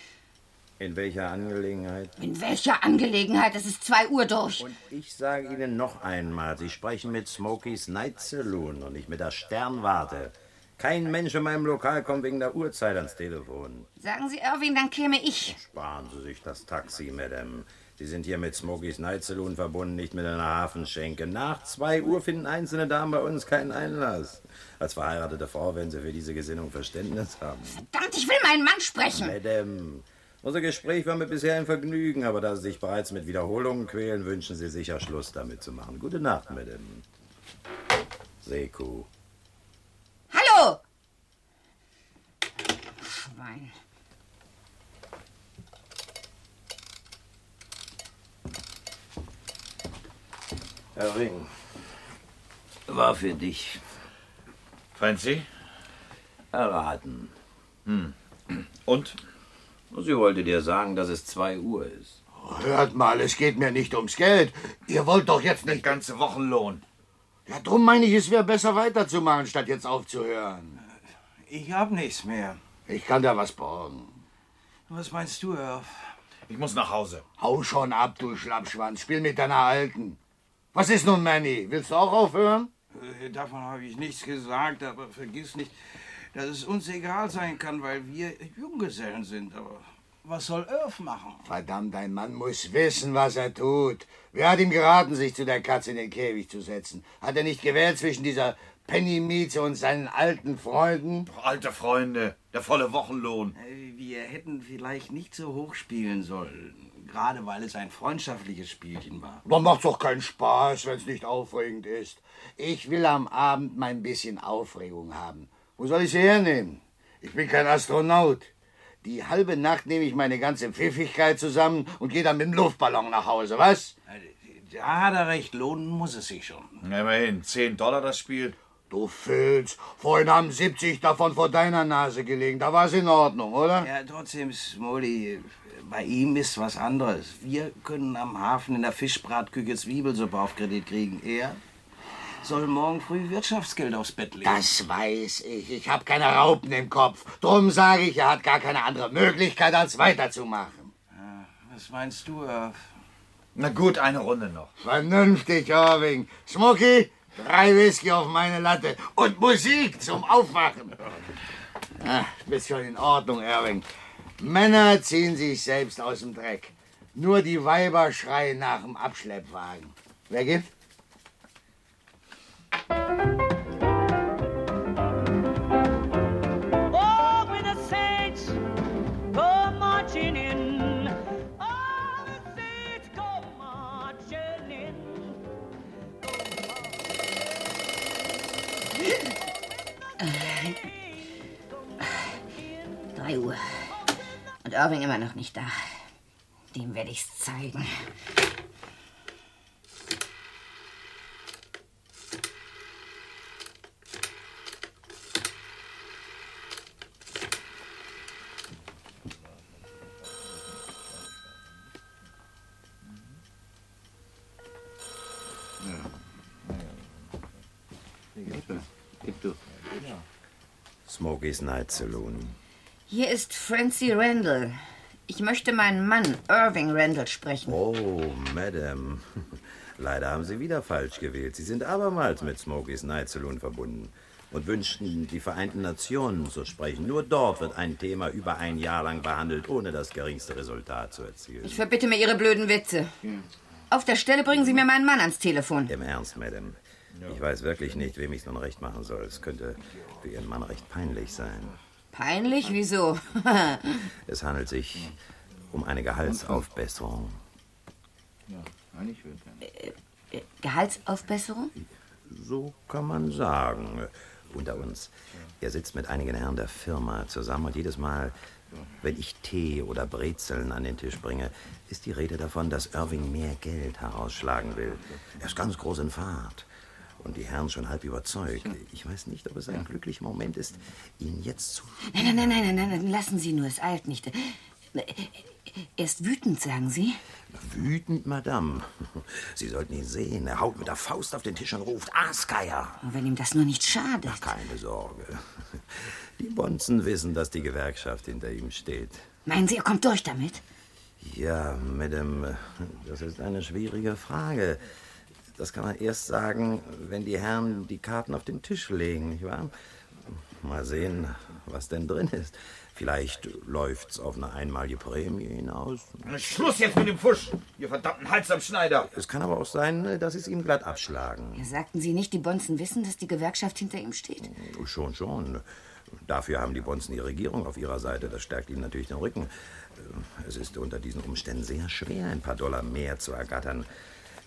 In welcher Angelegenheit? In welcher Angelegenheit? Es ist zwei Uhr durch. Und ich sage Ihnen noch einmal, Sie sprechen mit Smokies Night Saloon und nicht mit der Sternwarte. Kein Mensch in meinem Lokal kommt wegen der Uhrzeit ans Telefon. Sagen Sie, Irving, dann käme ich. Sparen Sie sich das Taxi, Madame. Sie sind hier mit Smokies Night Saloon verbunden, nicht mit einer Hafenschenke. Nach zwei Uhr finden einzelne Damen bei uns keinen Einlass. Als verheiratete Frau werden Sie für diese Gesinnung Verständnis haben. Verdammt, ich will meinen Mann sprechen. Madame, unser Gespräch war mir bisher ein Vergnügen, aber da Sie sich bereits mit Wiederholungen quälen, wünschen Sie sicher Schluss damit zu machen. Gute Nacht, Madame. Seku. Hallo! Schwein. Herr Ring, war für dich. Franzi? Erraten. Hm. Und? Sie wollte dir sagen, dass es zwei Uhr ist. Hört mal, es geht mir nicht ums Geld. Ihr wollt doch jetzt nicht... Der ganze Wochenlohn. Ja, drum meine ich, es wäre besser weiterzumachen, statt jetzt aufzuhören. Ich hab nichts mehr. Ich kann da was borgen. Was meinst du, Irv? Ich muss nach Hause. Hau schon ab, du Schlappschwanz. Spiel mit deiner Alten. Was ist nun, Manny? Willst du auch aufhören? Äh, Davon habe ich nichts gesagt, aber vergiss nicht, dass es uns egal sein kann, weil wir Junggesellen sind. Aber was soll Irv machen? Verdammt, ein Mann muss wissen, was er tut. Wer hat ihm geraten, sich zu der Katze in den Käfig zu setzen? Hat er nicht gewählt zwischen dieser Penny-Miete und seinen alten Freunden? Doch, alte Freunde, der volle Wochenlohn. Äh, Wir hätten vielleicht nicht so hoch spielen sollen. Gerade weil es ein freundschaftliches Spielchen war. Man macht's doch keinen Spaß, wenn's nicht aufregend ist. Ich will am Abend mein bisschen Aufregung haben. Wo soll ich sie hernehmen? Ich bin kein Astronaut. Die halbe Nacht nehme ich meine ganze Pfiffigkeit zusammen und gehe dann mit dem Luftballon nach Hause, was? Da hat er recht, lohnen muss es sich schon. Immerhin, 10 Dollar das Spiel. Du Filz, vorhin haben 70 davon vor deiner Nase gelegen. Da war's in Ordnung, oder? Ja, trotzdem, Smolly, bei ihm ist was anderes. Wir können am Hafen in der Fischbratküche Zwiebelsuppe auf Kredit kriegen. Er soll morgen früh Wirtschaftsgeld aufs Bett legen. Das weiß ich. Ich habe keine Raupen im Kopf. Drum sage ich, er hat gar keine andere Möglichkeit, als weiterzumachen. Was meinst du, Irv? Na gut, eine Runde noch. Vernünftig, Irving. Smoky, drei Whisky auf meine Latte und Musik zum Aufwachen. Ah, bist schon in Ordnung, Irving. Männer ziehen sich selbst aus dem Dreck. Nur die Weiber schreien nach dem Abschleppwagen. Wer gibt? 3 Uhr. Und Irving immer noch nicht da. Dem werde ich's zeigen. Smokey's Night Saloon. Hier ist Francie Randall. Ich möchte meinen Mann, Irving Randall, sprechen. Oh, Madame. <laughs> Leider haben Sie wieder falsch gewählt. Sie sind abermals mit Smokey's Night Saloon verbunden und wünschten, die Vereinten Nationen zu sprechen. Nur dort wird ein Thema über ein Jahr lang behandelt, ohne das geringste Resultat zu erzielen. Ich verbitte mir Ihre blöden Witze. Auf der Stelle bringen Sie mir meinen Mann ans Telefon. Im Ernst, Madame. Ich weiß wirklich nicht, wem ich es nun recht machen soll. Es könnte für Ihren Mann recht peinlich sein. Peinlich? Wieso? <laughs> Es handelt sich um eine Gehaltsaufbesserung. Äh, Gehaltsaufbesserung? So kann man sagen. Unter uns. Er sitzt mit einigen Herren der Firma zusammen und jedes Mal, wenn ich Tee oder Brezeln an den Tisch bringe, ist die Rede davon, dass Irving mehr Geld herausschlagen will. Er ist ganz groß in Fahrt. Und die Herren schon halb überzeugt. Ich weiß nicht, ob es ein glücklicher Moment ist, ihn jetzt zu. Nein, nein, nein, nein, nein, nein, lassen Sie nur, es eilt nicht. Äh, Er ist wütend, sagen Sie? Wütend, Madame. <laughs> Sie sollten ihn sehen. Er haut mit der Faust auf den Tisch und ruft: Aasgeier! Wenn ihm das nur nicht schadet. Keine Sorge. <laughs> Die Bonzen wissen, dass die Gewerkschaft hinter ihm steht. Meinen Sie, er kommt durch damit? Ja, Madame, das ist eine schwierige Frage. Das kann man erst sagen, wenn die Herren die Karten auf den Tisch legen, nicht wahr? Mal sehen, was denn drin ist. Vielleicht läuft's auf eine einmalige Prämie hinaus. Schluss jetzt mit dem Fusch, ihr verdammten Hals am Schneider. Es kann aber auch sein, dass sie es ihm glatt abschlagen. Ja, sagten Sie nicht, die Bonzen wissen, dass die Gewerkschaft hinter ihm steht? Schon, schon. Dafür haben die Bonzen die Regierung auf ihrer Seite. Das stärkt ihnen natürlich den Rücken. Es ist unter diesen Umständen sehr schwer, ein paar Dollar mehr zu ergattern,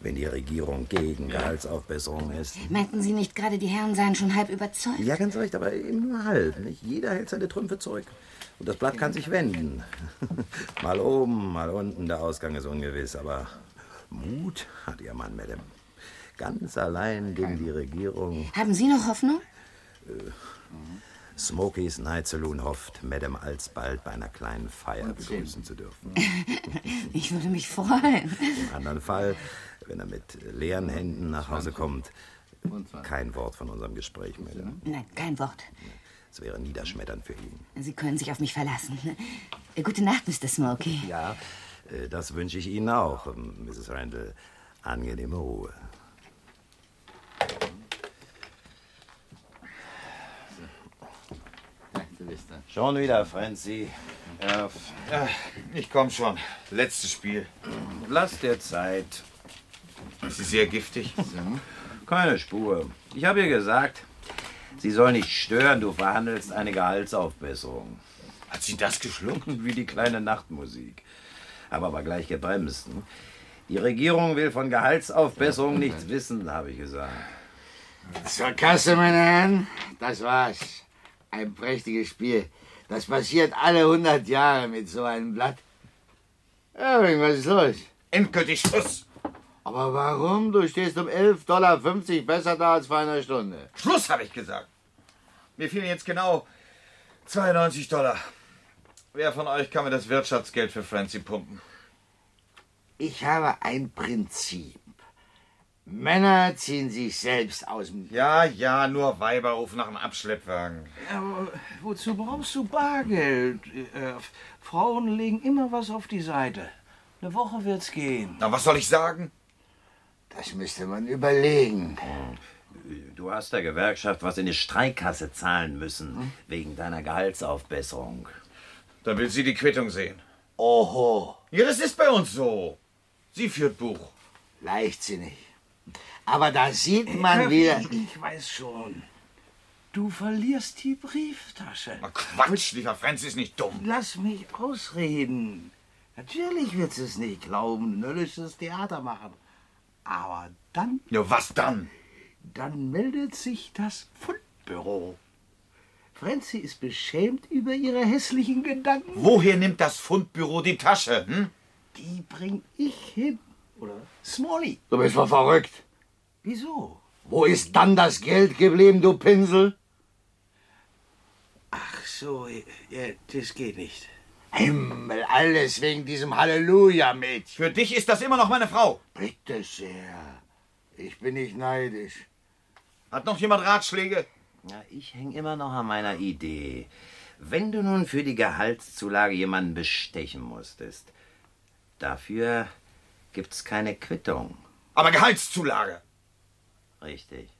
wenn die Regierung gegen Gehaltsaufbesserung ist. Meinten Sie nicht gerade, die Herren seien schon halb überzeugt? Ja, ganz recht, aber eben nur halb. Nicht? Jeder hält seine Trümpfe zurück. Und das Blatt kann sich wenden. <laughs> mal oben, mal unten, der Ausgang ist ungewiss. Aber Mut hat Ihr Mann, Madame. Ganz allein gegen die Regierung. Haben Sie noch Hoffnung? Äh, Smokey's Night Saloon hofft, Madame alsbald bei einer kleinen Feier begrüßen zu dürfen. <laughs> Ich würde mich freuen. Im anderen Fall, wenn er mit leeren Händen nach Hause kommt, kein Wort von unserem Gespräch, Madame. Nein, kein Wort. Es wäre niederschmetternd für ihn. Sie können sich auf mich verlassen. Äh, Gute Nacht, Mr. Smokey. Ja, äh, das wünsche ich Ihnen auch, ähm, Mrs. Randall. Angenehme Ruhe. Schon wieder, Francie. Ja, ja, ich komm schon. Letztes Spiel. Lass dir Zeit. Ist sie sehr giftig? Keine Spur. Ich habe ihr gesagt, sie soll nicht stören, du verhandelst eine Gehaltsaufbesserung. Hat sie das geschluckt? Wie die kleine Nachtmusik. Aber gleich gebremst. hm? Die Regierung will von Gehaltsaufbesserung nichts wissen, habe ich gesagt. Zur Kasse, meine Herren. Das war's. Ein prächtiges Spiel. Das passiert alle 100 Jahre mit so einem Blatt. Irving, was ist los? Endgültig Schluss. Aber warum? Du stehst um 11,50 Dollar besser da als vor einer Stunde. Schluss, habe ich gesagt. Mir fehlen jetzt genau 92 Dollar. Wer von euch kann mir das Wirtschaftsgeld für Francie pumpen? Ich habe ein Prinzip. Männer ziehen sich selbst aus dem... Ja, ja, nur Weiber rufen nach einem Abschleppwagen. Aber wozu brauchst du Bargeld? Äh, Frauen legen immer was auf die Seite. Eine Woche wird's gehen. Na, was soll ich sagen? Das müsste man überlegen. Du hast der Gewerkschaft was in die Streikkasse zahlen müssen, wegen deiner Gehaltsaufbesserung. Da will sie die Quittung sehen. Oho. Ja, das ist bei uns so. Sie führt Buch. Leichtsinnig. Aber da sieht man wieder... Ich weiß schon. Du verlierst die Brieftasche. Na Quatsch, lieber Franz ist nicht dumm. Lass mich ausreden. Natürlich wird sie es nicht glauben, nöllisches Theater machen. Aber dann, Ja, was dann? dann meldet sich das Fundbüro. Francie ist beschämt über ihre hässlichen Gedanken. Woher nimmt das Fundbüro die Tasche? Hm? Die bring ich hin. Oder? Smalley. Du bist doch verrückt. Wieso? Wo ist dann das Geld geblieben, du Pinsel? Ach so, ja, das geht nicht. Himmel, alles wegen diesem Halleluja-Mädchen. Für dich ist das immer noch meine Frau. Bitte sehr. Ich bin nicht neidisch. Hat noch jemand Ratschläge? Ja, ich hänge immer noch an meiner Idee. Wenn du nun für die Gehaltszulage jemanden bestechen musstest, dafür gibt's keine Quittung. Aber Gehaltszulage. Richtig.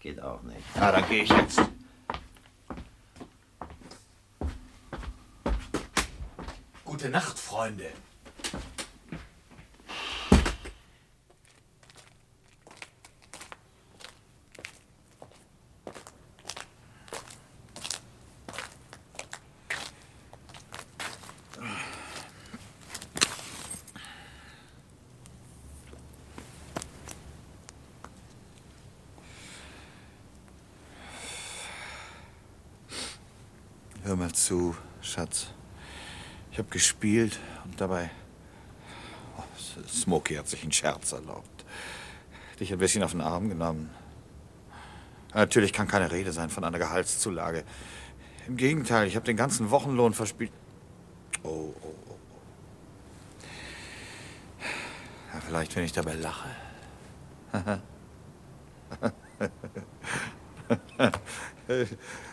Geht auch nicht. Na, dann gehe ich jetzt. Gute Nacht, Freunde. Hör mal zu, Schatz. Ich habe gespielt und dabei. Oh, Smokey hat sich einen Scherz erlaubt. Dich ein bisschen auf den Arm genommen. Natürlich kann keine Rede sein von einer Gehaltszulage. Im Gegenteil, ich habe den ganzen Wochenlohn verspielt. Oh, oh, oh. Ja, vielleicht, wenn ich dabei lache. <laughs>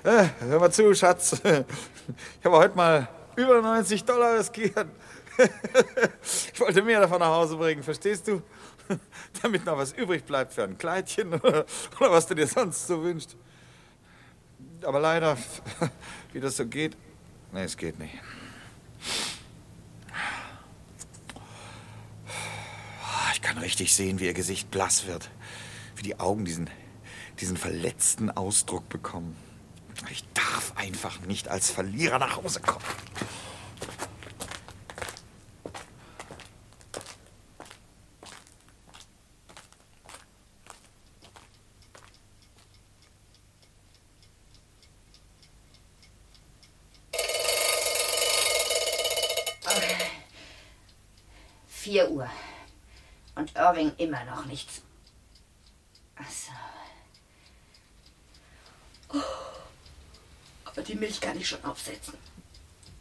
Hör mal zu, Schatz. Ich habe heute mal über 90 Dollar riskiert. <laughs> Ich wollte mehr davon nach Hause bringen, verstehst du? <laughs> Damit noch was übrig bleibt für ein Kleidchen oder, <laughs> oder was du dir sonst so wünschst. Aber leider, wie das so geht, nee, es geht nicht. Ich kann richtig sehen, wie ihr Gesicht blass wird. Wie die Augen diesen, diesen verletzten Ausdruck bekommen. Ich darf einfach nicht als Verlierer nach Hause kommen. Vier Uhr. Irving immer noch nichts. Ach so. Oh. Aber die Milch kann ich schon aufsetzen.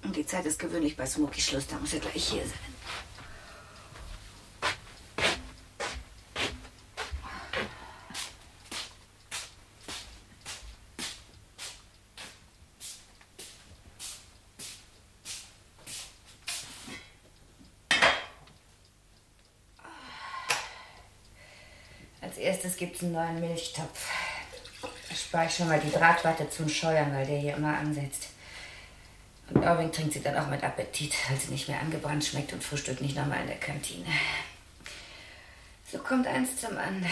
Und die Zeit ist gewöhnlich bei Smokey Schluss, da muss er gleich hier sein. Erstes gibt's einen neuen Milchtopf. Da spare ich schon mal die Drahtwatte zum Scheuern, weil der hier immer ansetzt. Und Irving trinkt sie dann auch mit Appetit, weil sie nicht mehr angebrannt schmeckt und frühstückt nicht nochmal in der Kantine. So kommt eins zum anderen.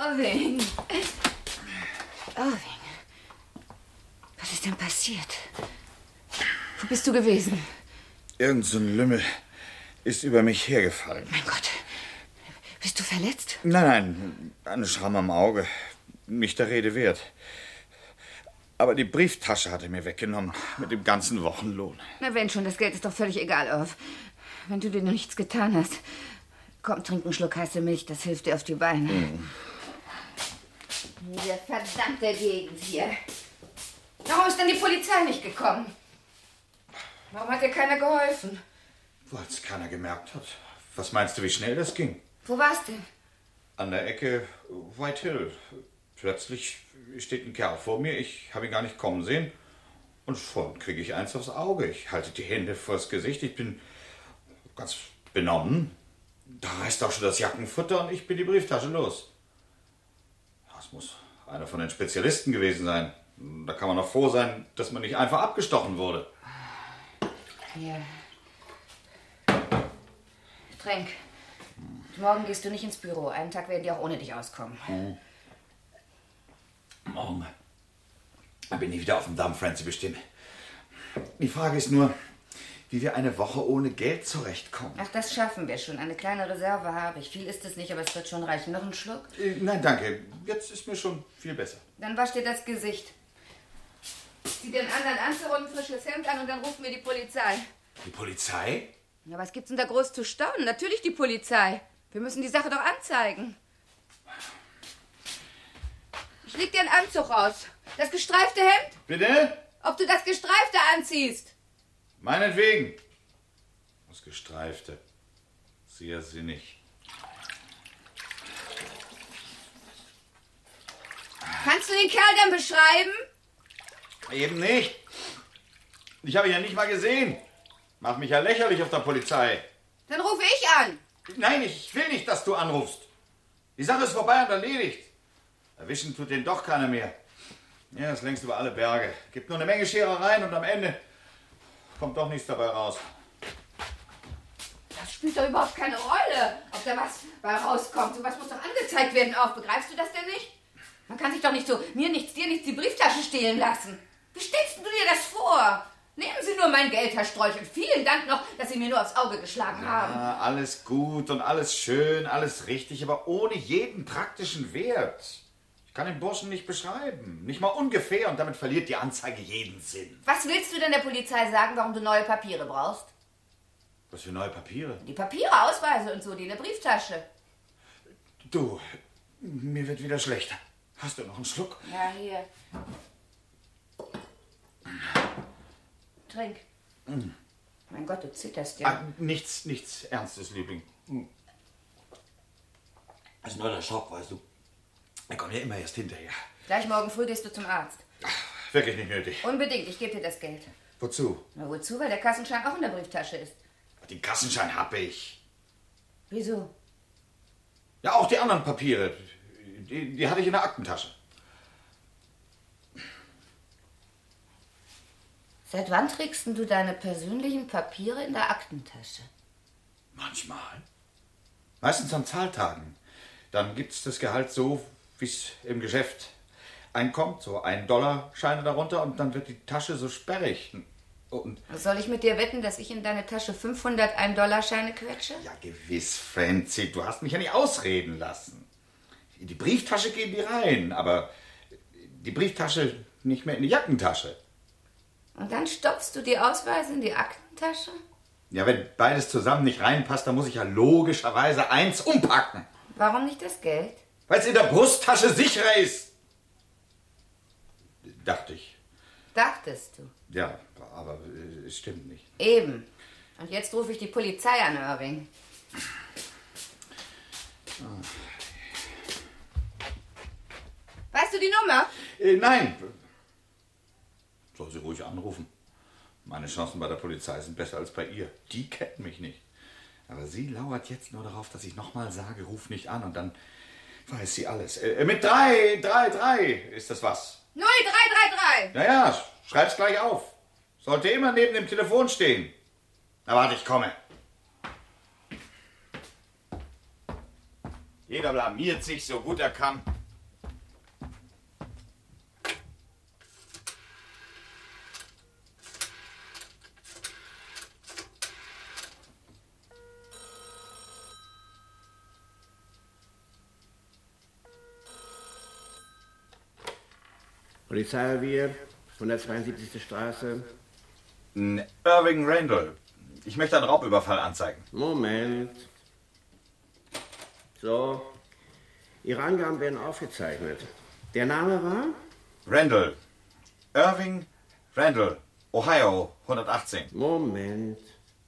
Irving! Irving! Was ist denn passiert? Wo bist du gewesen? Irgend so ein Lümmel ist über mich hergefallen. Mein Gott. Bist du verletzt? Nein, nein, eine Schramm am Auge. Nicht der Rede wert. Aber die Brieftasche hat er mir weggenommen. Mit dem ganzen Wochenlohn. Na, wenn schon, das Geld ist doch völlig egal, Irv. Wenn du dir noch nichts getan hast. Komm, trink einen Schluck heiße Milch, das hilft dir auf die Beine. Mhm. Diese verdammte Gegend hier. Warum ist denn die Polizei nicht gekommen? Warum hat dir keiner geholfen? Weil es keiner gemerkt hat. Was meinst du, wie schnell das ging? Wo warst du? An der Ecke White Hill. Plötzlich steht ein Kerl vor mir. Ich habe ihn gar nicht kommen sehen. Und schon kriege ich eins aufs Auge. Ich halte die Hände vors Gesicht. Ich bin ganz benommen. Da reißt auch schon das Jackenfutter und ich bin die Brieftasche los. Das muss einer von den Spezialisten gewesen sein. Da kann man noch froh sein, dass man nicht einfach abgestochen wurde. Hier. Trink. Morgen gehst du nicht ins Büro. Einen Tag werden die auch ohne dich auskommen. Mhm. Morgen bin ich wieder auf dem Damm, Francie, bestimmt. Die Frage ist nur, wie wir eine Woche ohne Geld zurechtkommen. Ach, das schaffen wir schon. Eine kleine Reserve habe ich. Viel ist es nicht, aber es wird schon reichen. Noch ein Schluck? Äh, nein, danke. Jetzt ist mir schon viel besser. Dann wasch dir das Gesicht. Zieh den anderen Anzug und ein frisches Hemd an und dann rufen wir die Polizei. Die Polizei? Ja, was gibt's denn da groß zu staunen? Natürlich die Polizei. Wir müssen die Sache doch anzeigen. Ich leg dir einen Anzug raus. Das gestreifte Hemd? Bitte? Ob du das gestreifte anziehst? Meinetwegen. Das Gestreifte. Sehr sinnig. Kannst du den Kerl denn beschreiben? Eben nicht. Ich habe ihn ja nicht mal gesehen. Mach mich ja lächerlich auf der Polizei. Dann rufe ich an. Nein, ich will nicht, dass du anrufst. Die Sache ist vorbei und erledigt. Erwischen tut den doch keiner mehr. Ja, ist längst über alle Berge. Gibt nur eine Menge Scherereien und am Ende kommt doch nichts dabei raus. Das spielt doch überhaupt keine Rolle, ob da was bei rauskommt. Sowas muss doch angezeigt werden auch. Begreifst du das denn nicht? Man kann sich doch nicht so mir nichts, dir nichts die Brieftasche stehlen lassen. Wie stellst du dir das vor? Nehmen Sie nur mein Geld, Herr Strolch, und vielen Dank noch, dass Sie mir nur aufs Auge geschlagen haben. Ja, alles gut und alles schön, alles richtig, aber ohne jeden praktischen Wert. Ich kann den Burschen nicht beschreiben. Nicht mal ungefähr und damit verliert die Anzeige jeden Sinn. Was willst du denn der Polizei sagen, warum du neue Papiere brauchst? Was für neue Papiere? Die Papiere, Ausweise und so, die in der Brieftasche. Du, mir wird wieder schlecht. Hast du noch einen Schluck? Ja, hier. Trink. Mm. Mein Gott, du zitterst ja. Ah, nichts, nichts Ernstes, Liebling. Mm. Das ist nur der Schock, weißt du. Er kommt ja immer erst hinterher. Gleich morgen früh gehst du zum Arzt. Wirklich nicht nötig. Unbedingt, ich gebe dir das Geld. Wozu? Na, wozu? Weil der Kassenschein auch in der Brieftasche ist. Den Kassenschein hab ich. Wieso? Ja, auch die anderen Papiere. Die, die hatte ich in der Aktentasche. Seit wann trägst du deine persönlichen Papiere in der Aktentasche? Manchmal. Meistens an Zahltagen. Dann gibt's das Gehalt so, wie's im Geschäft einkommt. So ein Dollar Scheine darunter und dann wird die Tasche so sperrig. Und Soll ich mit dir wetten, dass ich in deine Tasche 500 1-Dollar-Scheine quetsche? ja, gewiss, Francie, du hast mich ja nicht ausreden lassen. In die Brieftasche gehen die rein, aber die Brieftasche nicht mehr in die Jackentasche. Und dann stopfst du die Ausweise in die Aktentasche? Ja, wenn beides zusammen nicht reinpasst, dann muss ich ja logischerweise eins umpacken. Warum nicht das Geld? Weil es in der Brusttasche sicherer ist. Dachte ich. Dachtest du. Ja, aber äh, es stimmt nicht. Eben. Und jetzt rufe ich die Polizei an, Irving. Weißt du die Nummer? Äh, nein. Soll sie ruhig anrufen. Meine Chancen bei der Polizei sind besser als bei ihr. Die kennt mich nicht. Aber sie lauert jetzt nur darauf, dass ich nochmal sage, ruf nicht an und dann weiß sie alles. Äh, mit drei, drei, drei ist das was. 0333! Naja, schreib's gleich auf. Sollte immer neben dem Telefon stehen. Na warte, ich komme. Jeder blamiert sich so gut er kann. Polizeirevier, 172. Straße. N- Irving Randall. Ich möchte einen Raubüberfall anzeigen. Moment. So. Ihre Angaben werden aufgezeichnet. Der Name war? Randall. Irving Randall. Ohio 118. Moment.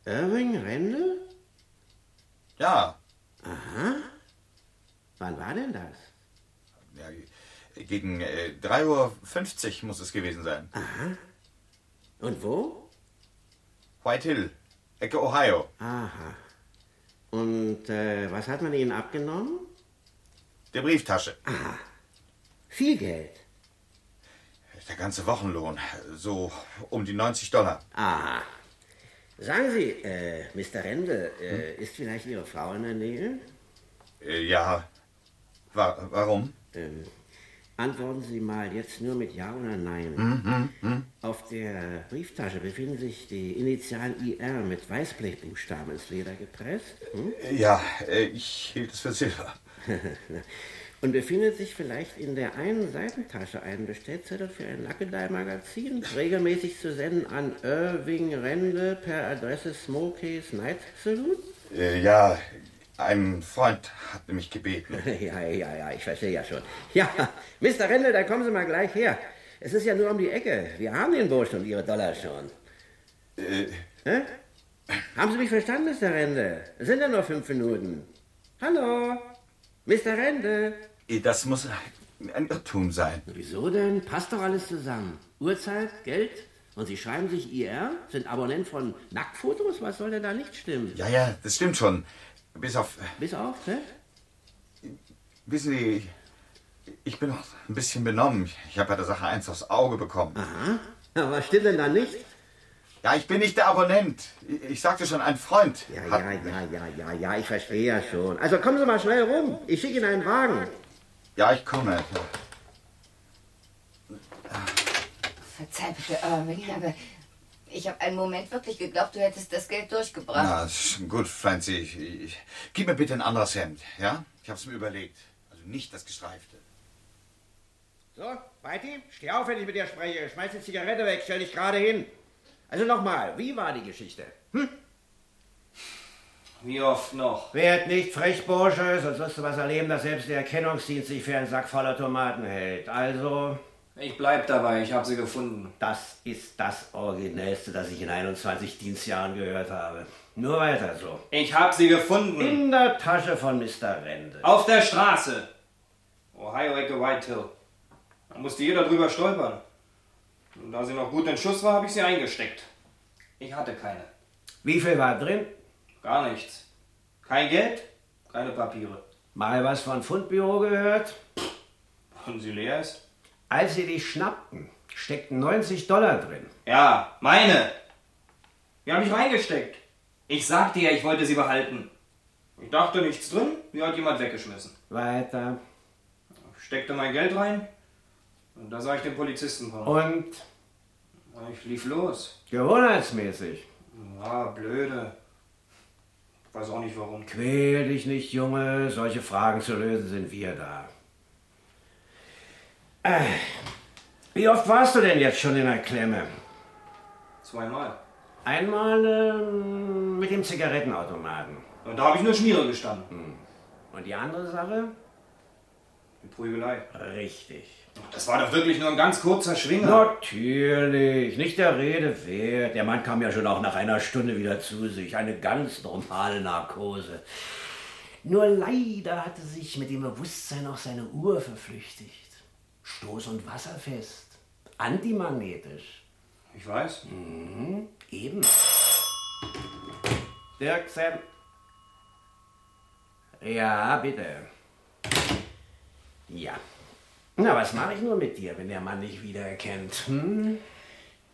Irving Randall? Ja. Aha. Wann war denn das? ja gegen äh, 3.50 Uhr muss es gewesen sein. Aha. Und wo? White Hill. Ecke Ohio. Aha. Und äh, was hat man Ihnen abgenommen? Der Brieftasche. Aha. Viel Geld. Der ganze Wochenlohn. So um die 90 Dollar. Aha. Sagen Sie, äh, Mr. Rendel, äh, ist vielleicht Ihre Frau in der Nähe? Äh, ja. Wa warum? Ähm, Antworten Sie mal jetzt nur mit Ja oder Nein. Hm, hm, hm. Auf der Brieftasche befinden sich die Initialen IR mit Weißblechbuchstaben ins Leder gepresst. Hm? Ja, äh, ich hielt es für Silber. <laughs> Und befindet sich vielleicht in der einen Seitentasche ein Bestellzettel für ein Nackedei-Magazin, regelmäßig zu senden an Irving Rende per Adresse Smokies Night Saloon? Äh, ja, ein Freund hat mich gebeten. <laughs> Ja, ja, ja, ich verstehe ja schon. Ja, Mr. Rende, da kommen Sie mal gleich her. Es ist ja nur um die Ecke. Wir haben den Burschen und Ihre Dollar schon. Äh, Hä? Haben Sie mich verstanden, Mr. Rende? Es sind ja nur fünf Minuten. Hallo, Mr. Rende. das muss ein Irrtum sein. Wieso denn? Passt doch alles zusammen. Uhrzeit, Geld und Sie schreiben sich IR, sind Abonnent von Nacktfotos? Was soll denn da nicht stimmen? Ja, ja, das stimmt schon. Bis auf. Bis auf, ne? Wissen Sie, ich bin noch ein bisschen benommen. Ich habe bei der Sache eins aufs Auge bekommen. Aha. Ja, was stimmt denn da nicht? Ja, ich bin nicht der Abonnent. Ich, ich sagte schon, ein Freund. Ja, ja, ja, ja, ja, ja, ich verstehe ja schon. Also kommen Sie mal schnell rum. Ich schicke Ihnen einen Wagen. Ja, ich komme. Verzeih bitte, Irving, aber ich habe einen Moment wirklich geglaubt, du hättest das Geld durchgebracht. Na, gut, Francie. Ich, ich, gib mir bitte ein anderes Hemd, ja? Ich hab's mir überlegt. Also nicht das gestreifte. So, Beiti, steh auf, wenn ich mit dir spreche. Schmeiß die Zigarette weg, stell dich gerade hin. Also nochmal, wie war die Geschichte? Hm? Wie oft noch? Werd nicht frech, Bursche, sonst wirst du was erleben, dass selbst der Erkennungsdienst sich für einen Sack voller Tomaten hält. Also... Ich bleib dabei, ich habe sie gefunden. Das ist das Originellste, das ich in 21 Dienstjahren gehört habe. Nur weiter so. Ich habe sie gefunden. In der Tasche von Mr. Rende. Auf der Straße. Ohio Ecke White Hill. Da musste jeder drüber stolpern. Und da sie noch gut in Schuss war, habe ich sie eingesteckt. Ich hatte keine. Wie viel war drin? Gar nichts. Kein Geld, keine Papiere. Mal was von Fundbüro gehört? Und sie leer ist? Als sie dich schnappten, steckten 90 Dollar drin. Ja, meine. Die habe ich reingesteckt. Ich sagte ja, ich wollte sie behalten. Ich dachte nichts drin, die hat jemand weggeschmissen. Weiter. Ich steckte mein Geld rein und da sah ich den Polizisten kommen. Und? Ich lief los. Gewohnheitsmäßig. Ja, blöde. Ich weiß auch nicht warum. Quäl dich nicht, Junge. Solche Fragen zu lösen sind wir da. Äh, Wie oft warst du denn jetzt schon in der Klemme? Zweimal. Einmal ähm, mit dem Zigarettenautomaten. Und da habe ich nur Schmiere gestanden. Und die andere Sache? Die Prügelei. Richtig. Das war doch wirklich nur ein ganz kurzer Schwinger. Natürlich, nicht der Rede wert. Der Mann kam ja schon auch nach einer Stunde wieder zu sich. Eine ganz normale Narkose. Nur leider hatte sich mit dem Bewusstsein auch seine Uhr verflüchtigt. Stoß- und wasserfest. Antimagnetisch. Ich weiß. Mhm, eben. Dirksen. Ja, bitte. Ja. Na, was mache ich nur mit dir, wenn der Mann dich wiedererkennt? Hm?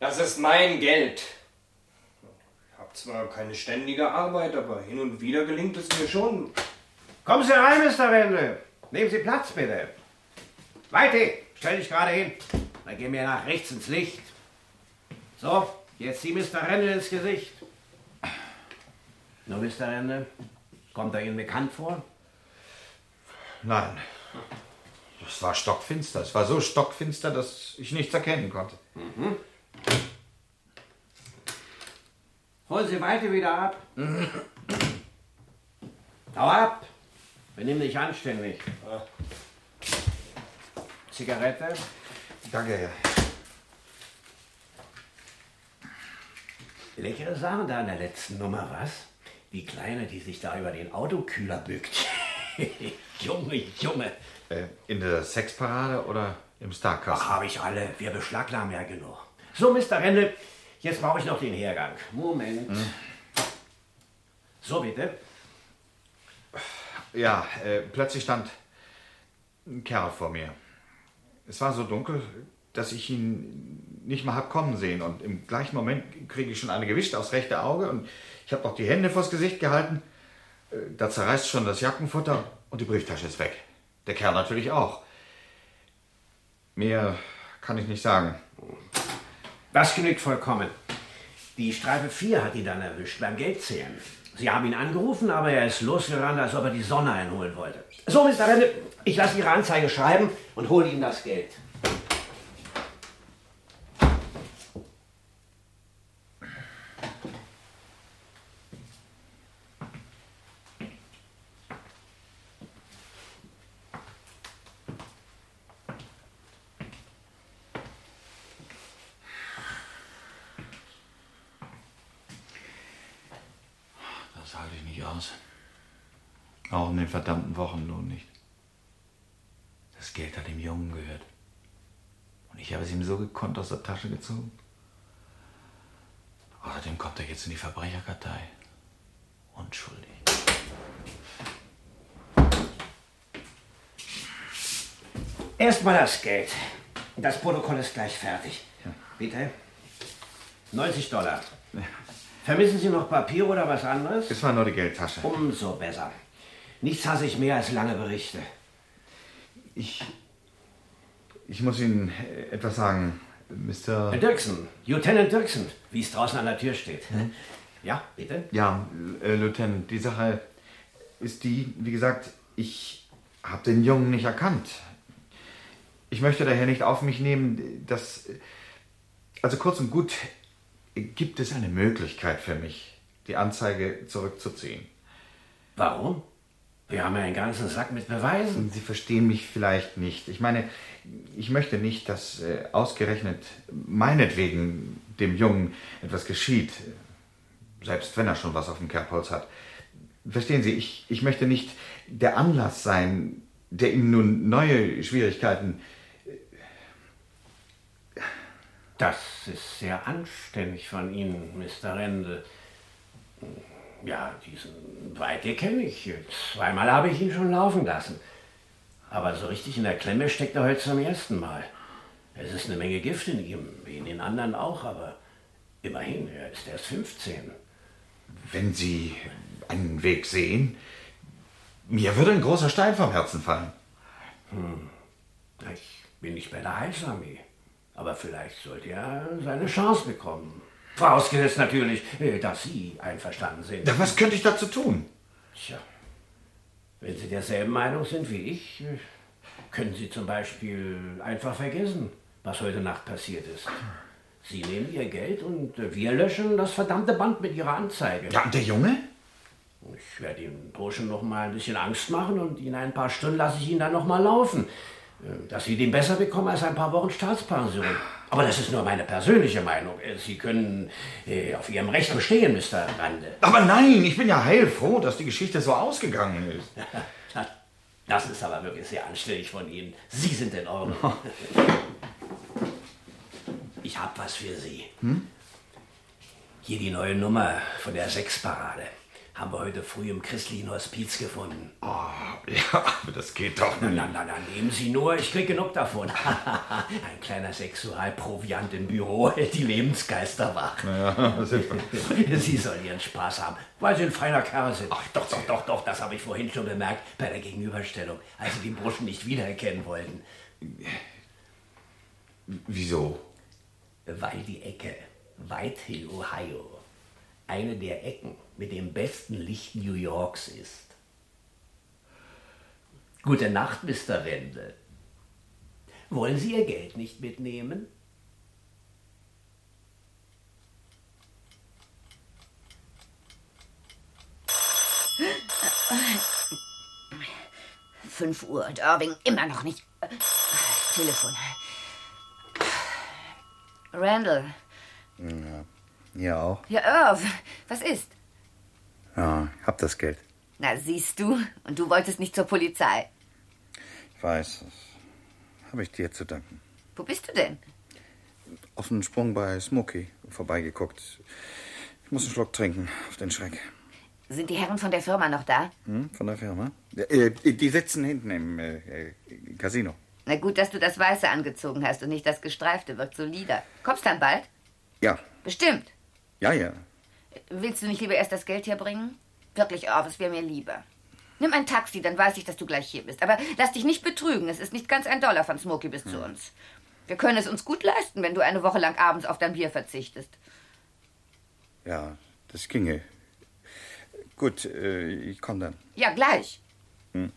Das ist mein Geld. Ich habe zwar keine ständige Arbeit, aber hin und wieder gelingt es mir schon. Kommen Sie rein, Mr. Wendel. Nehmen Sie Platz, bitte. Weite, stell dich gerade hin. Dann gehen wir nach rechts ins Licht. So, jetzt sieh Mr. Rendel ins Gesicht. Nur, Mr. Rendel, kommt er Ihnen bekannt vor? Nein. Es war stockfinster. Es war so stockfinster, dass ich nichts erkennen konnte. Mhm. Holen Sie Weite wieder ab. <clears throat> Hau ab. Benimm dich anständig. Zigarette? Danke, Herr. Leckere Sachen da in der letzten Nummer, was? Die Kleine, die sich da über den Autokühler bückt. <laughs> Junge, Junge. Äh, in der Sexparade oder im Starcast? Ach, habe ich alle. Wir beschlagnahmen ja genug. So, Mr. Rendel, jetzt brauche ich noch den Hergang. Moment. Hm? So, bitte. Ja, äh, plötzlich stand ein Kerl vor mir. Es war so dunkel, dass ich ihn nicht mal hab kommen sehen. Und im gleichen Moment kriege ich schon eine gewischt aufs rechte Auge und ich habe noch die Hände vors Gesicht gehalten. Äh, Da zerreißt schon das Jackenfutter und die Brieftasche ist weg. Der Kerl natürlich auch. Mehr kann ich nicht sagen. Das genügt vollkommen. Die Streife 4 hat ihn dann erwischt beim Geldzählen. Sie haben ihn angerufen, aber er ist losgerannt, als ob er die Sonne einholen wollte. So, Mr. Rende, ich lasse Ihre Anzeige schreiben und hole Ihnen das Geld. Das halte ich nicht aus. Auch um den verdammten Wochenlohn nicht. Das Geld hat dem Jungen gehört. Und ich habe es ihm so gekonnt aus der Tasche gezogen. Außerdem kommt er jetzt in die Verbrecherkartei. Unschuldig. Erstmal das Geld. Das Protokoll ist gleich fertig. Bitte. 90 Dollar. Vermissen Sie noch Papier oder was anderes? Es war nur die Geldtasche. Umso besser. Nichts hasse ich mehr als lange Berichte. Ich. Ich muss Ihnen etwas sagen, Mr. Herr Dirksen, Lieutenant Dirksen, wie es draußen an der Tür steht. Ja, bitte? Ja, äh, Lieutenant, die Sache ist die, wie gesagt, ich habe den Jungen nicht erkannt. Ich möchte daher nicht auf mich nehmen, dass. Also kurz und gut, gibt es eine Möglichkeit für mich, die Anzeige zurückzuziehen. Warum? Wir haben ja einen ganzen Sack mit Beweisen. Sie verstehen mich vielleicht nicht. Ich meine, ich möchte nicht, dass äh, ausgerechnet meinetwegen dem Jungen etwas geschieht, selbst wenn er schon was auf dem Kerbholz hat. Verstehen Sie, ich, ich möchte nicht der Anlass sein, der ihm nun neue Schwierigkeiten. Das ist sehr anständig von Ihnen, Mr. Rendel. Ja, diesen Weite kenne ich. Zweimal habe ich ihn schon laufen lassen. Aber so richtig in der Klemme steckt er heute zum ersten Mal. Es ist eine Menge Gift in ihm, wie in den anderen auch, aber immerhin, er ist erst 15. Wenn Sie einen Weg sehen, mir würde ein großer Stein vom Herzen fallen. Hm. Ich bin nicht bei der Heilsarmee. Aber vielleicht sollte er seine Chance bekommen. Vorausgesetzt natürlich, äh, dass Sie einverstanden sind. Ja, was könnte ich dazu tun? Tja, wenn Sie derselben Meinung sind wie ich, äh, können Sie zum Beispiel einfach vergessen, was heute Nacht passiert ist. Sie nehmen Ihr Geld und äh, wir löschen das verdammte Band mit Ihrer Anzeige. Ja, und der Junge? Ich werde dem Burschen noch mal ein bisschen Angst machen und in ein paar Stunden lasse ich ihn dann noch mal laufen. Dass Sie den besser bekommen als ein paar Wochen Staatspension. Aber das ist nur meine persönliche Meinung. Sie können äh, auf Ihrem Recht bestehen, Mr. Rande. Aber nein, ich bin ja heilfroh, dass die Geschichte so ausgegangen ist. <laughs> Das ist aber wirklich sehr anständig von Ihnen. Sie sind in Ordnung. <laughs> Ich habe was für Sie. Hm? Hier die neue Nummer von der Sechsparade. Haben wir heute früh im christlichen Hospiz gefunden. Oh, ja, aber das geht doch nicht. na, na, na, nehmen Sie nur, ich krieg genug davon. <laughs> Ein kleiner Sexualproviant im Büro hält die Lebensgeister wach. Ja, <laughs> <laughs> Sie sollen Ihren Spaß haben, weil Sie ein feiner Kerl sind. Ach, doch, doch, doch, doch, das habe ich vorhin schon bemerkt bei der Gegenüberstellung, als Sie den Burschen nicht wiedererkennen wollten. Wieso? Weil die Ecke Whitehill, Ohio, eine der Ecken mit dem besten Licht New Yorks ist. Gute Nacht, Mr. Wendel. Wollen Sie Ihr Geld nicht mitnehmen? Fünf Uhr und Irving immer noch nicht. Telefon. Randall. Ja, hier auch. Ja, Irv, was ist? Ja, ich hab das Geld. Na, siehst du, und du wolltest nicht zur Polizei. Ich weiß, das habe ich dir zu danken. Wo bist du denn? Auf den Sprung bei Smokey vorbeigeguckt. Ich muss einen Schluck trinken, auf den Schreck. Sind die Herren von der Firma noch da? Hm, von der Firma? Ja, äh, die sitzen hinten im äh, äh, Casino. Na gut, dass du das Weiße angezogen hast und nicht das Gestreifte, wirkt solider. Kommst dann bald? Ja, Bestimmt. ja, ja. Willst du nicht lieber erst das Geld herbringen? Wirklich, Irv, es wäre mir lieber. Nimm ein Taxi, dann weiß ich, dass du gleich hier bist. Aber lass dich nicht betrügen. Es ist nicht ganz ein Dollar von Smokey bis zu uns. Wir können es uns gut leisten, wenn du eine Woche lang abends auf dein Bier verzichtest. Ja, das ginge. Gut, äh, ich komme dann. Ja, gleich. Hm.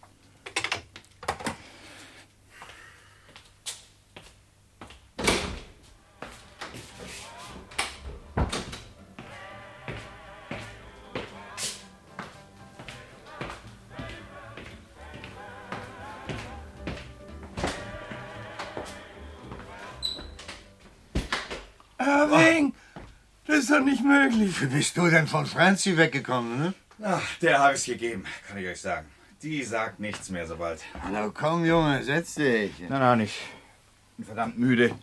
Möglich. Wie bist du denn von Franzi weggekommen, ne? Ach, der habe ich's gegeben, kann ich euch sagen. Die sagt nichts mehr so bald. Na komm, Junge, setz dich. Nein, nein, ich bin verdammt müde.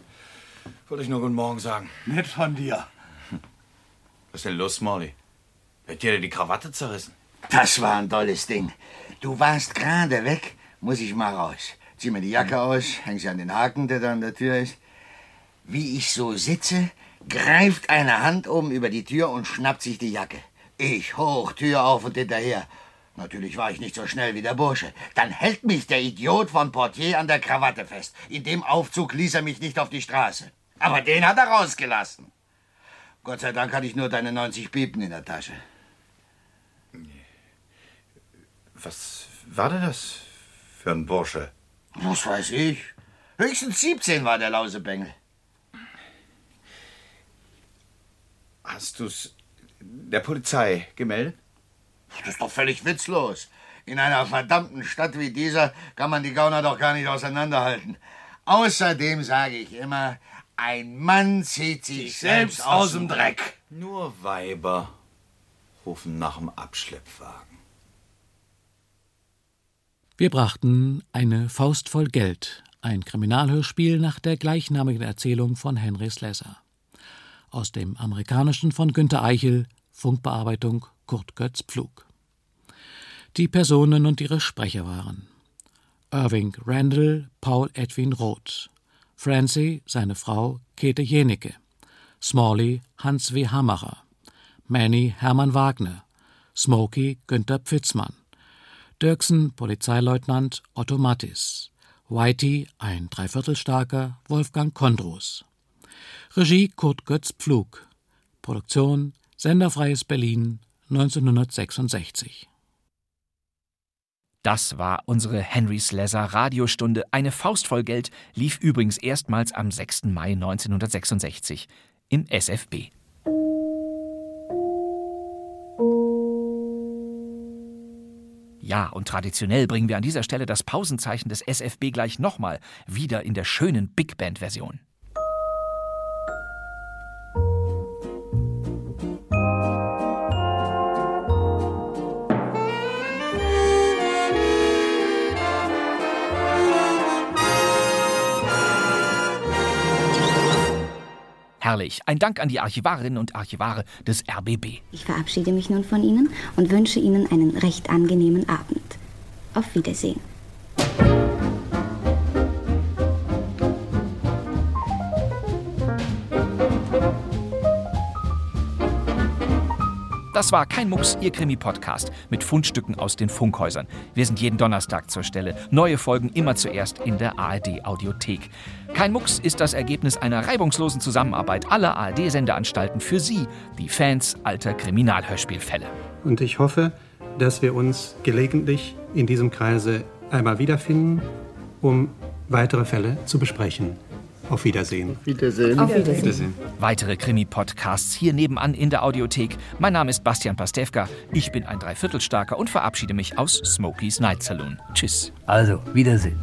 Wollte ich nur guten Morgen sagen. Nett von dir. Was ist denn los, Molly? Wird dir denn die Krawatte zerrissen? Das war ein tolles Ding. Du warst gerade weg, muss ich mal raus. Zieh mir die Jacke aus, häng sie an den Haken, der da an der Tür ist. Wie ich so sitze, greift eine Hand oben über die Tür und schnappt sich die Jacke. Ich hoch, Tür auf und hinterher. Natürlich war ich nicht so schnell wie der Bursche. Dann hält mich der Idiot von Portier an der Krawatte fest. In dem Aufzug ließ er mich nicht auf die Straße. Aber den hat er rausgelassen. Gott sei Dank hatte ich nur deine 90 Piepen in der Tasche. Was war denn das für ein Bursche? Was weiß ich. Höchstens 17 war der Lausebengel. Hast du's der Polizei gemeldet? Das ist doch völlig witzlos. In einer verdammten Stadt wie dieser kann man die Gauner doch gar nicht auseinanderhalten. Außerdem sage ich immer, ein Mann zieht sich selbst aus dem Dreck. Nur Weiber rufen nach dem Abschleppwagen. Wir brachten eine Faust voll Geld, ein Kriminalhörspiel nach der gleichnamigen Erzählung von Henry Slesser. Aus dem amerikanischen von Günter Eichel, Funkbearbeitung Kurt Götz Pflug. Die Personen und ihre Sprecher waren Irving Randall, Paul Edwin Roth, Francie, seine Frau Käthe Jenicke, Smalley, Hans W. Hammerer, Manny, Hermann Wagner, Smokey, Günther Pfitzmann, Dirksen, Polizeileutnant Otto Mattis, Whitey, ein Dreiviertelstarker, Wolfgang Kondros. Regie Kurt Götz Pflug. Produktion Senderfreies Berlin 1966. Das war unsere Henry Slesser Radiostunde. Eine Faust voll Geld lief übrigens erstmals am 6. Mai 1966 im SFB. Ja, und traditionell bringen wir an dieser Stelle das Pausenzeichen des SFB gleich nochmal, wieder in der schönen Big Band-Version. Herrlich. Ein Dank an die Archivarinnen und Archivare des RBB. Ich verabschiede mich nun von Ihnen und wünsche Ihnen einen recht angenehmen Abend. Auf Wiedersehen. Das war kein Mucks, Ihr Krimi-Podcast mit Fundstücken aus den Funkhäusern. Wir sind jeden Donnerstag zur Stelle. Neue Folgen immer zuerst in der ARD-Audiothek. Kein Mucks ist das Ergebnis einer reibungslosen Zusammenarbeit aller ARD-Sendeanstalten für Sie, die Fans alter Kriminalhörspielfälle. Und ich hoffe, dass wir uns gelegentlich in diesem Kreise einmal wiederfinden, um weitere Fälle zu besprechen. Auf Wiedersehen. Wiedersehen. Auf Wiedersehen. Weitere Krimi-Podcasts hier nebenan in der Audiothek. Mein Name ist Bastian Pastewka. Ich bin ein Dreiviertelstarker und verabschiede mich aus Smokies Night Saloon. Tschüss. Also, Wiedersehen.